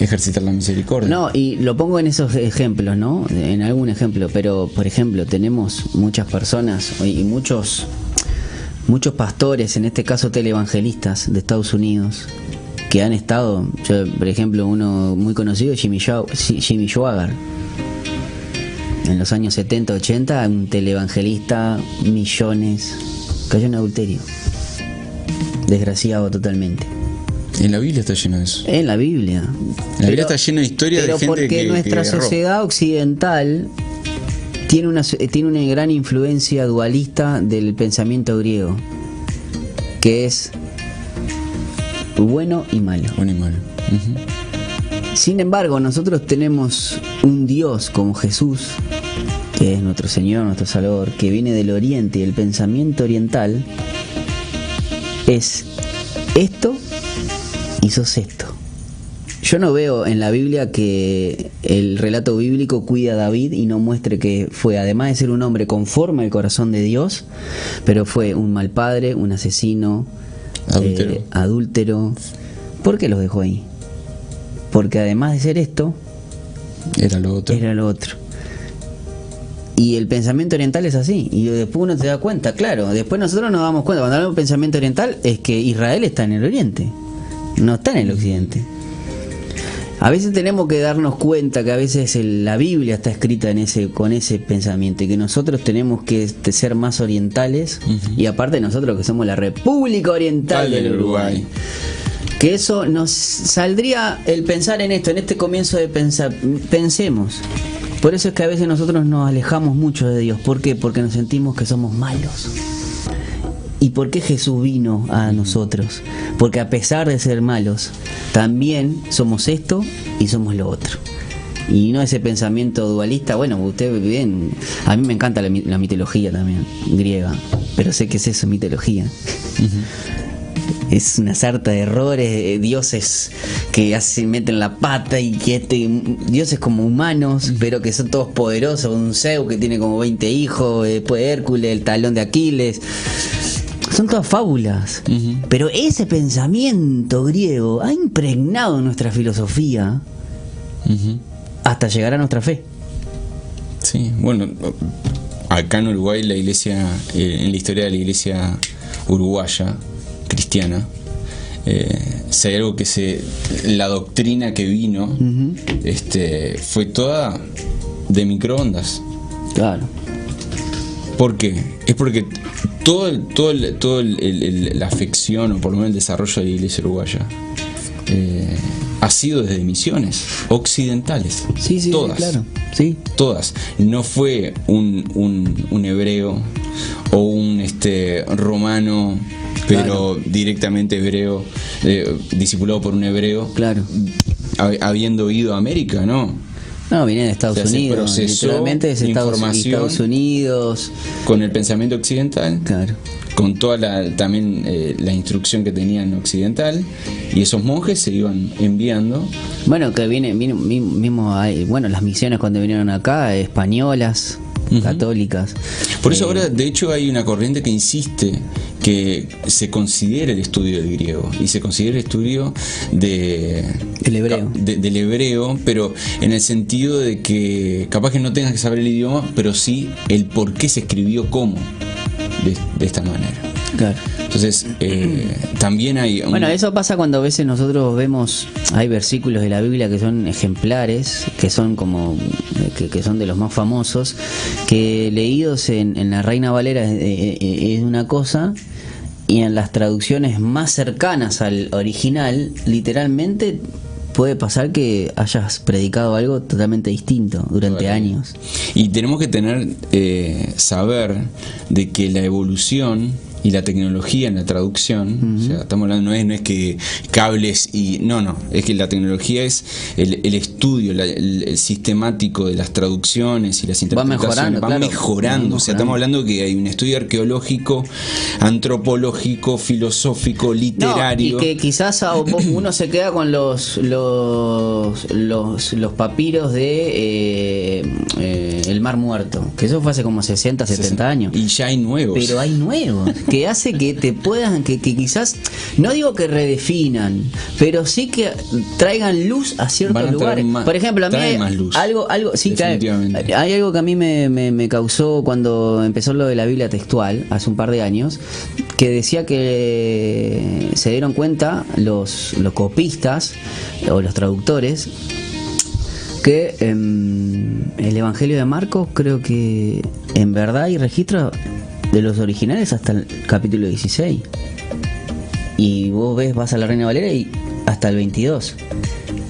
ejercitar la misericordia.
No, y lo pongo en esos ejemplos, ¿no? En algún ejemplo, pero por ejemplo, tenemos muchas personas y muchos muchos pastores, en este caso televangelistas de Estados Unidos, que han estado, yo, por ejemplo, uno muy conocido, Jimmy, Shaw- Jimmy Schwager. En los años 70, 80, un televangelista, millones, cayó en adulterio. Desgraciado totalmente.
En la Biblia está lleno de eso.
En la Biblia.
La Biblia está llena de historias de
pero
gente
porque
que-
nuestra
que
sociedad occidental tiene una, tiene una gran influencia dualista del pensamiento griego, que es bueno y malo.
Bueno y malo.
Sin embargo, nosotros tenemos un Dios como Jesús, que es nuestro Señor, nuestro Salvador, que viene del Oriente y el pensamiento oriental es esto y sos esto. Yo no veo en la Biblia que el relato bíblico cuida a David y no muestre que fue, además de ser un hombre conforme al corazón de Dios, pero fue un mal padre, un asesino,
Adúltero.
eh, adúltero. ¿Por qué los dejó ahí? Porque además de ser esto,
Era lo otro.
era lo otro. Y el pensamiento oriental es así. Y después uno se da cuenta, claro. Después nosotros nos damos cuenta, cuando hablamos de pensamiento oriental, es que Israel está en el oriente, no está en el occidente. A veces tenemos que darnos cuenta que a veces el- la Biblia está escrita en ese, con ese pensamiento y que nosotros tenemos que este, ser más orientales y aparte nosotros que somos la República Oriental
Tal
del Uruguay. Que eso nos saldría el pensar en esto, en este comienzo de pensar, pensemos. Por eso es que a veces nosotros nos alejamos mucho de Dios. ¿Por qué? Porque nos sentimos que somos malos. ¿Y por qué Jesús vino a nosotros? Porque a pesar de ser malos, también somos esto y somos lo otro. Y no ese pensamiento dualista, bueno, usted bien, a mí me encanta la, mi- la mitología también, griega, pero sé que es eso, mitología es una sarta de errores, eh, dioses que hacen, meten la pata y que este, dioses como humanos, pero que son todos poderosos, un Zeus que tiene como 20 hijos, después Hércules, el talón de Aquiles. Son todas fábulas. Pero ese pensamiento griego ha impregnado nuestra filosofía hasta llegar a nuestra fe.
Sí, bueno, acá en Uruguay la iglesia, eh, en la historia de la iglesia uruguaya, cristiana, eh, si hay algo que se, la doctrina que vino, este, fue toda de microondas.
Claro.
¿Por qué? Es porque todo, el, todo, el- todo el- la afección, o por lo menos el desarrollo de la iglesia uruguaya, eh, ha sido desde misiones occidentales.
Sí, sí,
todas.
claro. Sí.
Todas. No fue un, un, un hebreo o un este romano, pero directamente hebreo, eh, discipulado por un hebreo,
Claro.
hab- habiendo ido a América, ¿no?
No, viene de Estados
O sea, se
Unidos. Literalmente es Estados. Estados Unidos.
Con el pensamiento occidental.
Claro.
con toda la, también eh, la instrucción que tenían occidental y esos monjes se iban enviando
Bueno, que viene, viene mi- mismo, hay- bueno, las misiones cuando vinieron acá, españolas, Católicas.
por eso
Eh,
ahora de hecho hay una corriente que insiste que se considere el estudio del griego y se considere el estudio de
El hebreo.
de- del hebreo pero en el sentido de que capaz que no tengas que saber el idioma pero sí el por qué se escribió cómo de, de esta manera
Claro.
entonces eh, también hay un-
Bueno, eso pasa cuando a veces nosotros vemos, hay versículos de la Biblia que son ejemplares, que son como, que, que son de los más famosos, que leídos en, en la Reina Valera es, eh, eh, es una cosa, y en las traducciones más cercanas al original, literalmente puede pasar que hayas predicado algo totalmente distinto durante
Vale.
años.
Y tenemos que tener, eh, saber de que la evolución y la tecnología en la traducción, o sea, estamos hablando, no es, no es que cables y. No, no, es que la tecnología es el, el estudio, la- el, el sistemático de las traducciones y las interpretaciones.
mejorando,
va
claro.
mejorando.
Va
O sea, estamos hablando que hay un estudio arqueológico, antropológico, filosófico, literario.
No, y que quizás a- uno se queda con los los los, los papiros de eh, eh, el Mar Muerto, que eso fue hace como 60, 70 años.
Y ya hay nuevos.
Pero hay nuevos, que hace que te puedan, que, que quizás, no digo que redefinan, pero sí que traigan luz a ciertos lugares.
más-
Por ejemplo, a mí hay
luz.
algo, algo, sí, hay algo que a mí me, me- me causó cuando empezó lo de la Biblia textual, hace un par de años, que decía que se dieron cuenta los, los copistas o los traductores que em, el Evangelio de Marcos creo que en verdad hay registro de los originales hasta el capítulo 16. Y vos ves, vas a la Reina Valera y hasta el 22.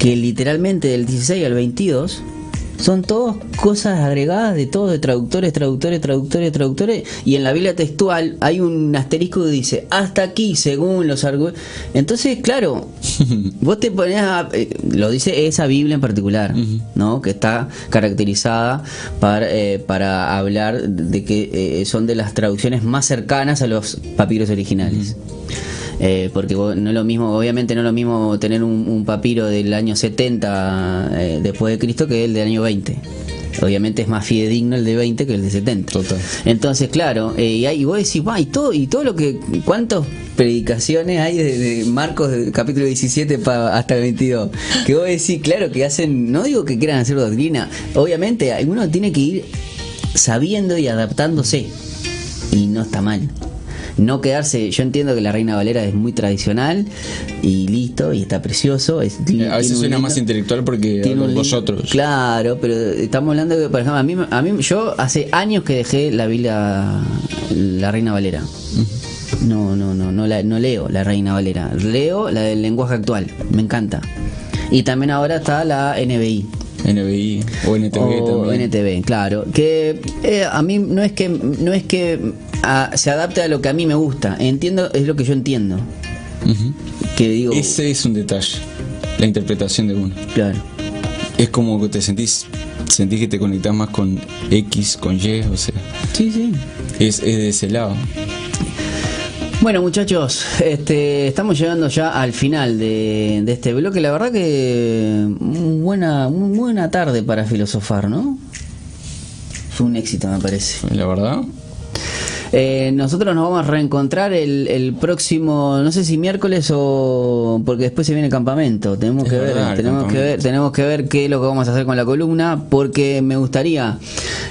Que literalmente del 16 al 22 son todas cosas agregadas de todos, de traductores, traductores, traductores, traductores. Y en la Biblia textual hay un asterisco que dice, hasta aquí, según los argumentos. Entonces, claro, vos te pones a... eh, lo dice esa Biblia en particular, ¿no? Que está caracterizada para, eh, para hablar de que eh, son de las traducciones más cercanas a los papiros originales. Eh, porque no es lo mismo, obviamente no es lo mismo tener un, un papiro del año 70 eh, después de Cristo que el del año 20. Obviamente es más fidedigno el de 20 que el de 70.
Total.
Entonces, claro, eh, y, hay- y vos decís, va, y todo, y todo lo que, ¿cuántas predicaciones hay de, de Marcos capítulo 17 pa- hasta el 22? Que vos decís, claro, que hacen, no digo que quieran hacer doctrina, obviamente uno tiene que ir sabiendo y adaptándose, y no está mal. No quedarse, yo entiendo que la Reina Valera es muy tradicional y listo, y está precioso. es-
Eh, A veces suena más intelectual porque
tiene un
vosotros.
Claro, pero estamos hablando de, por ejemplo, a mí, a mí yo hace años que dejé la Biblia, la Reina Valera. No, no, no, no, la, no leo la Reina Valera. Leo la del lenguaje actual. Me encanta. Y también ahora está la NBI.
NBI o NTV
o
también.
NTV, claro. Que eh, a mí no es que no es que se adapte a lo que a mí me gusta. Entiendo, es lo que yo entiendo. Que digo,
Ese es un detalle, la interpretación de uno.
claro.
Es como que te sentís, sentís que te conectás más con X, con Y, o sea,
Sí, sí.
es, es de ese lado.
Bueno muchachos, este, estamos llegando ya al final de, de este bloque. La verdad que muy buena, muy buena tarde para filosofar, ¿no? Fue un éxito, me parece.
La verdad,
Eh, nosotros nos vamos a reencontrar el, el próximo, no sé si miércoles o porque después se viene el campamento. Tenemos
Es
que
verdad,
ver, tenemos que ver, tenemos que ver qué es lo que vamos a hacer con la columna, porque me gustaría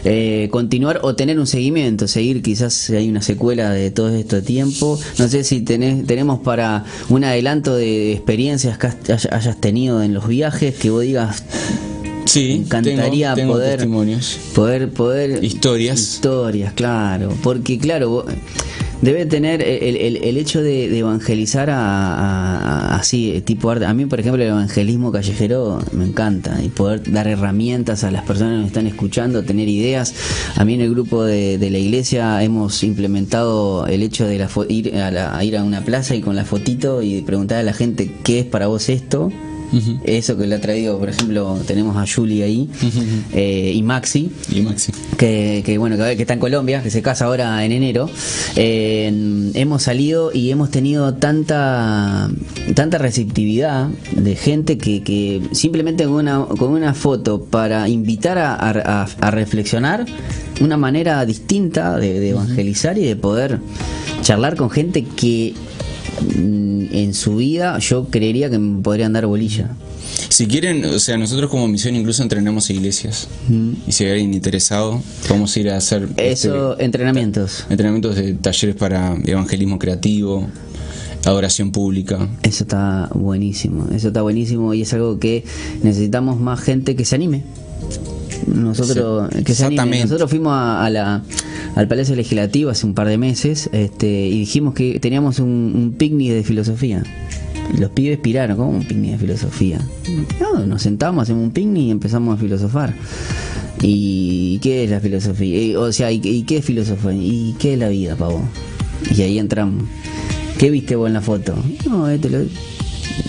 eh, continuar o tener un seguimiento, seguir quizás si hay una secuela de todo este tiempo. No sé si tenés, tenemos para un adelanto de experiencias que has- hayas tenido en los viajes, que vos digas
sí,
Me encantaría
tengo, tengo
poder-
testimonios.
poder poder
Historias.
historias claro. Porque claro debe tener el, el- el hecho de, de evangelizar a, así eh, tipo arte. A mí por ejemplo el evangelismo callejero me encanta. Y poder dar herramientas a las personas que nos están escuchando tener ideas. A mí en el grupo de, de la iglesia hemos implementado el hecho de la ir a, la- ir a una plaza y con la fotito y preguntar a la gente qué es para vos esto Eso que le ha traído, por ejemplo, tenemos a Julie ahí eh, y Maxi,
Y Maxi.
que, que, bueno, que, que está en Colombia, que se casa ahora en enero. Eh, hemos salido y hemos tenido tanta tanta receptividad de gente que, que simplemente con una, con una foto para invitar a, a- a reflexionar una manera distinta de, de evangelizar y de poder charlar con gente que en su vida yo creería que me podrían dar bolilla.
Si quieren, o sea, nosotros como misión incluso entrenamos iglesias. Y si hay alguien interesado, vamos a ir a hacer
Eso,
este,
entrenamientos.
entrenamientos de talleres para evangelismo creativo, adoración pública.
Eso está buenísimo, eso está buenísimo y es algo que necesitamos más gente que se anime. Nosotros,
Sí,
que
exactamente.
Nosotros fuimos a, a la, al Palacio Legislativo hace un par de meses este, y dijimos que teníamos un, un picnic de filosofía. Los pibes piraron, ¿cómo un picnic de filosofía? No, nos sentamos, hacemos un picnic y empezamos a filosofar. ¿Y qué es la filosofía? Y, o sea, ¿y, y qué es filosofía? ¿Y qué es la vida, pavo? Y ahí entramos. ¿Qué viste vos en la foto? No, este lo...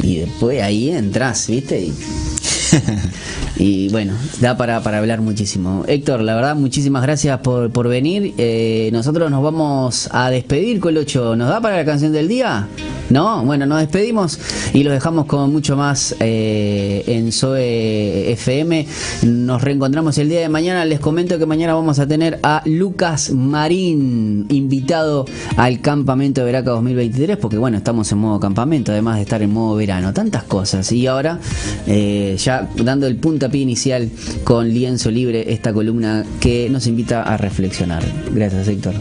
Y después ahí entras, ¿viste? Y, y bueno, da para, para hablar muchísimo. Héctor, la verdad, muchísimas gracias por, por venir. Eh, nosotros nos vamos a despedir, Colocho. ¿Nos da para la canción del día? No, bueno, nos despedimos y los dejamos con mucho más eh, en Zoe FM. Nos reencontramos el día de mañana. Les comento que mañana vamos a tener a Lucas Marín, invitado al campamento de Veraca 2023, porque bueno, estamos en modo campamento, además de estar en modo verano. Tantas cosas. Y ahora, eh, ya dando el puntapié inicial con Lienzo Libre, esta columna que nos invita a reflexionar. Gracias, Héctor.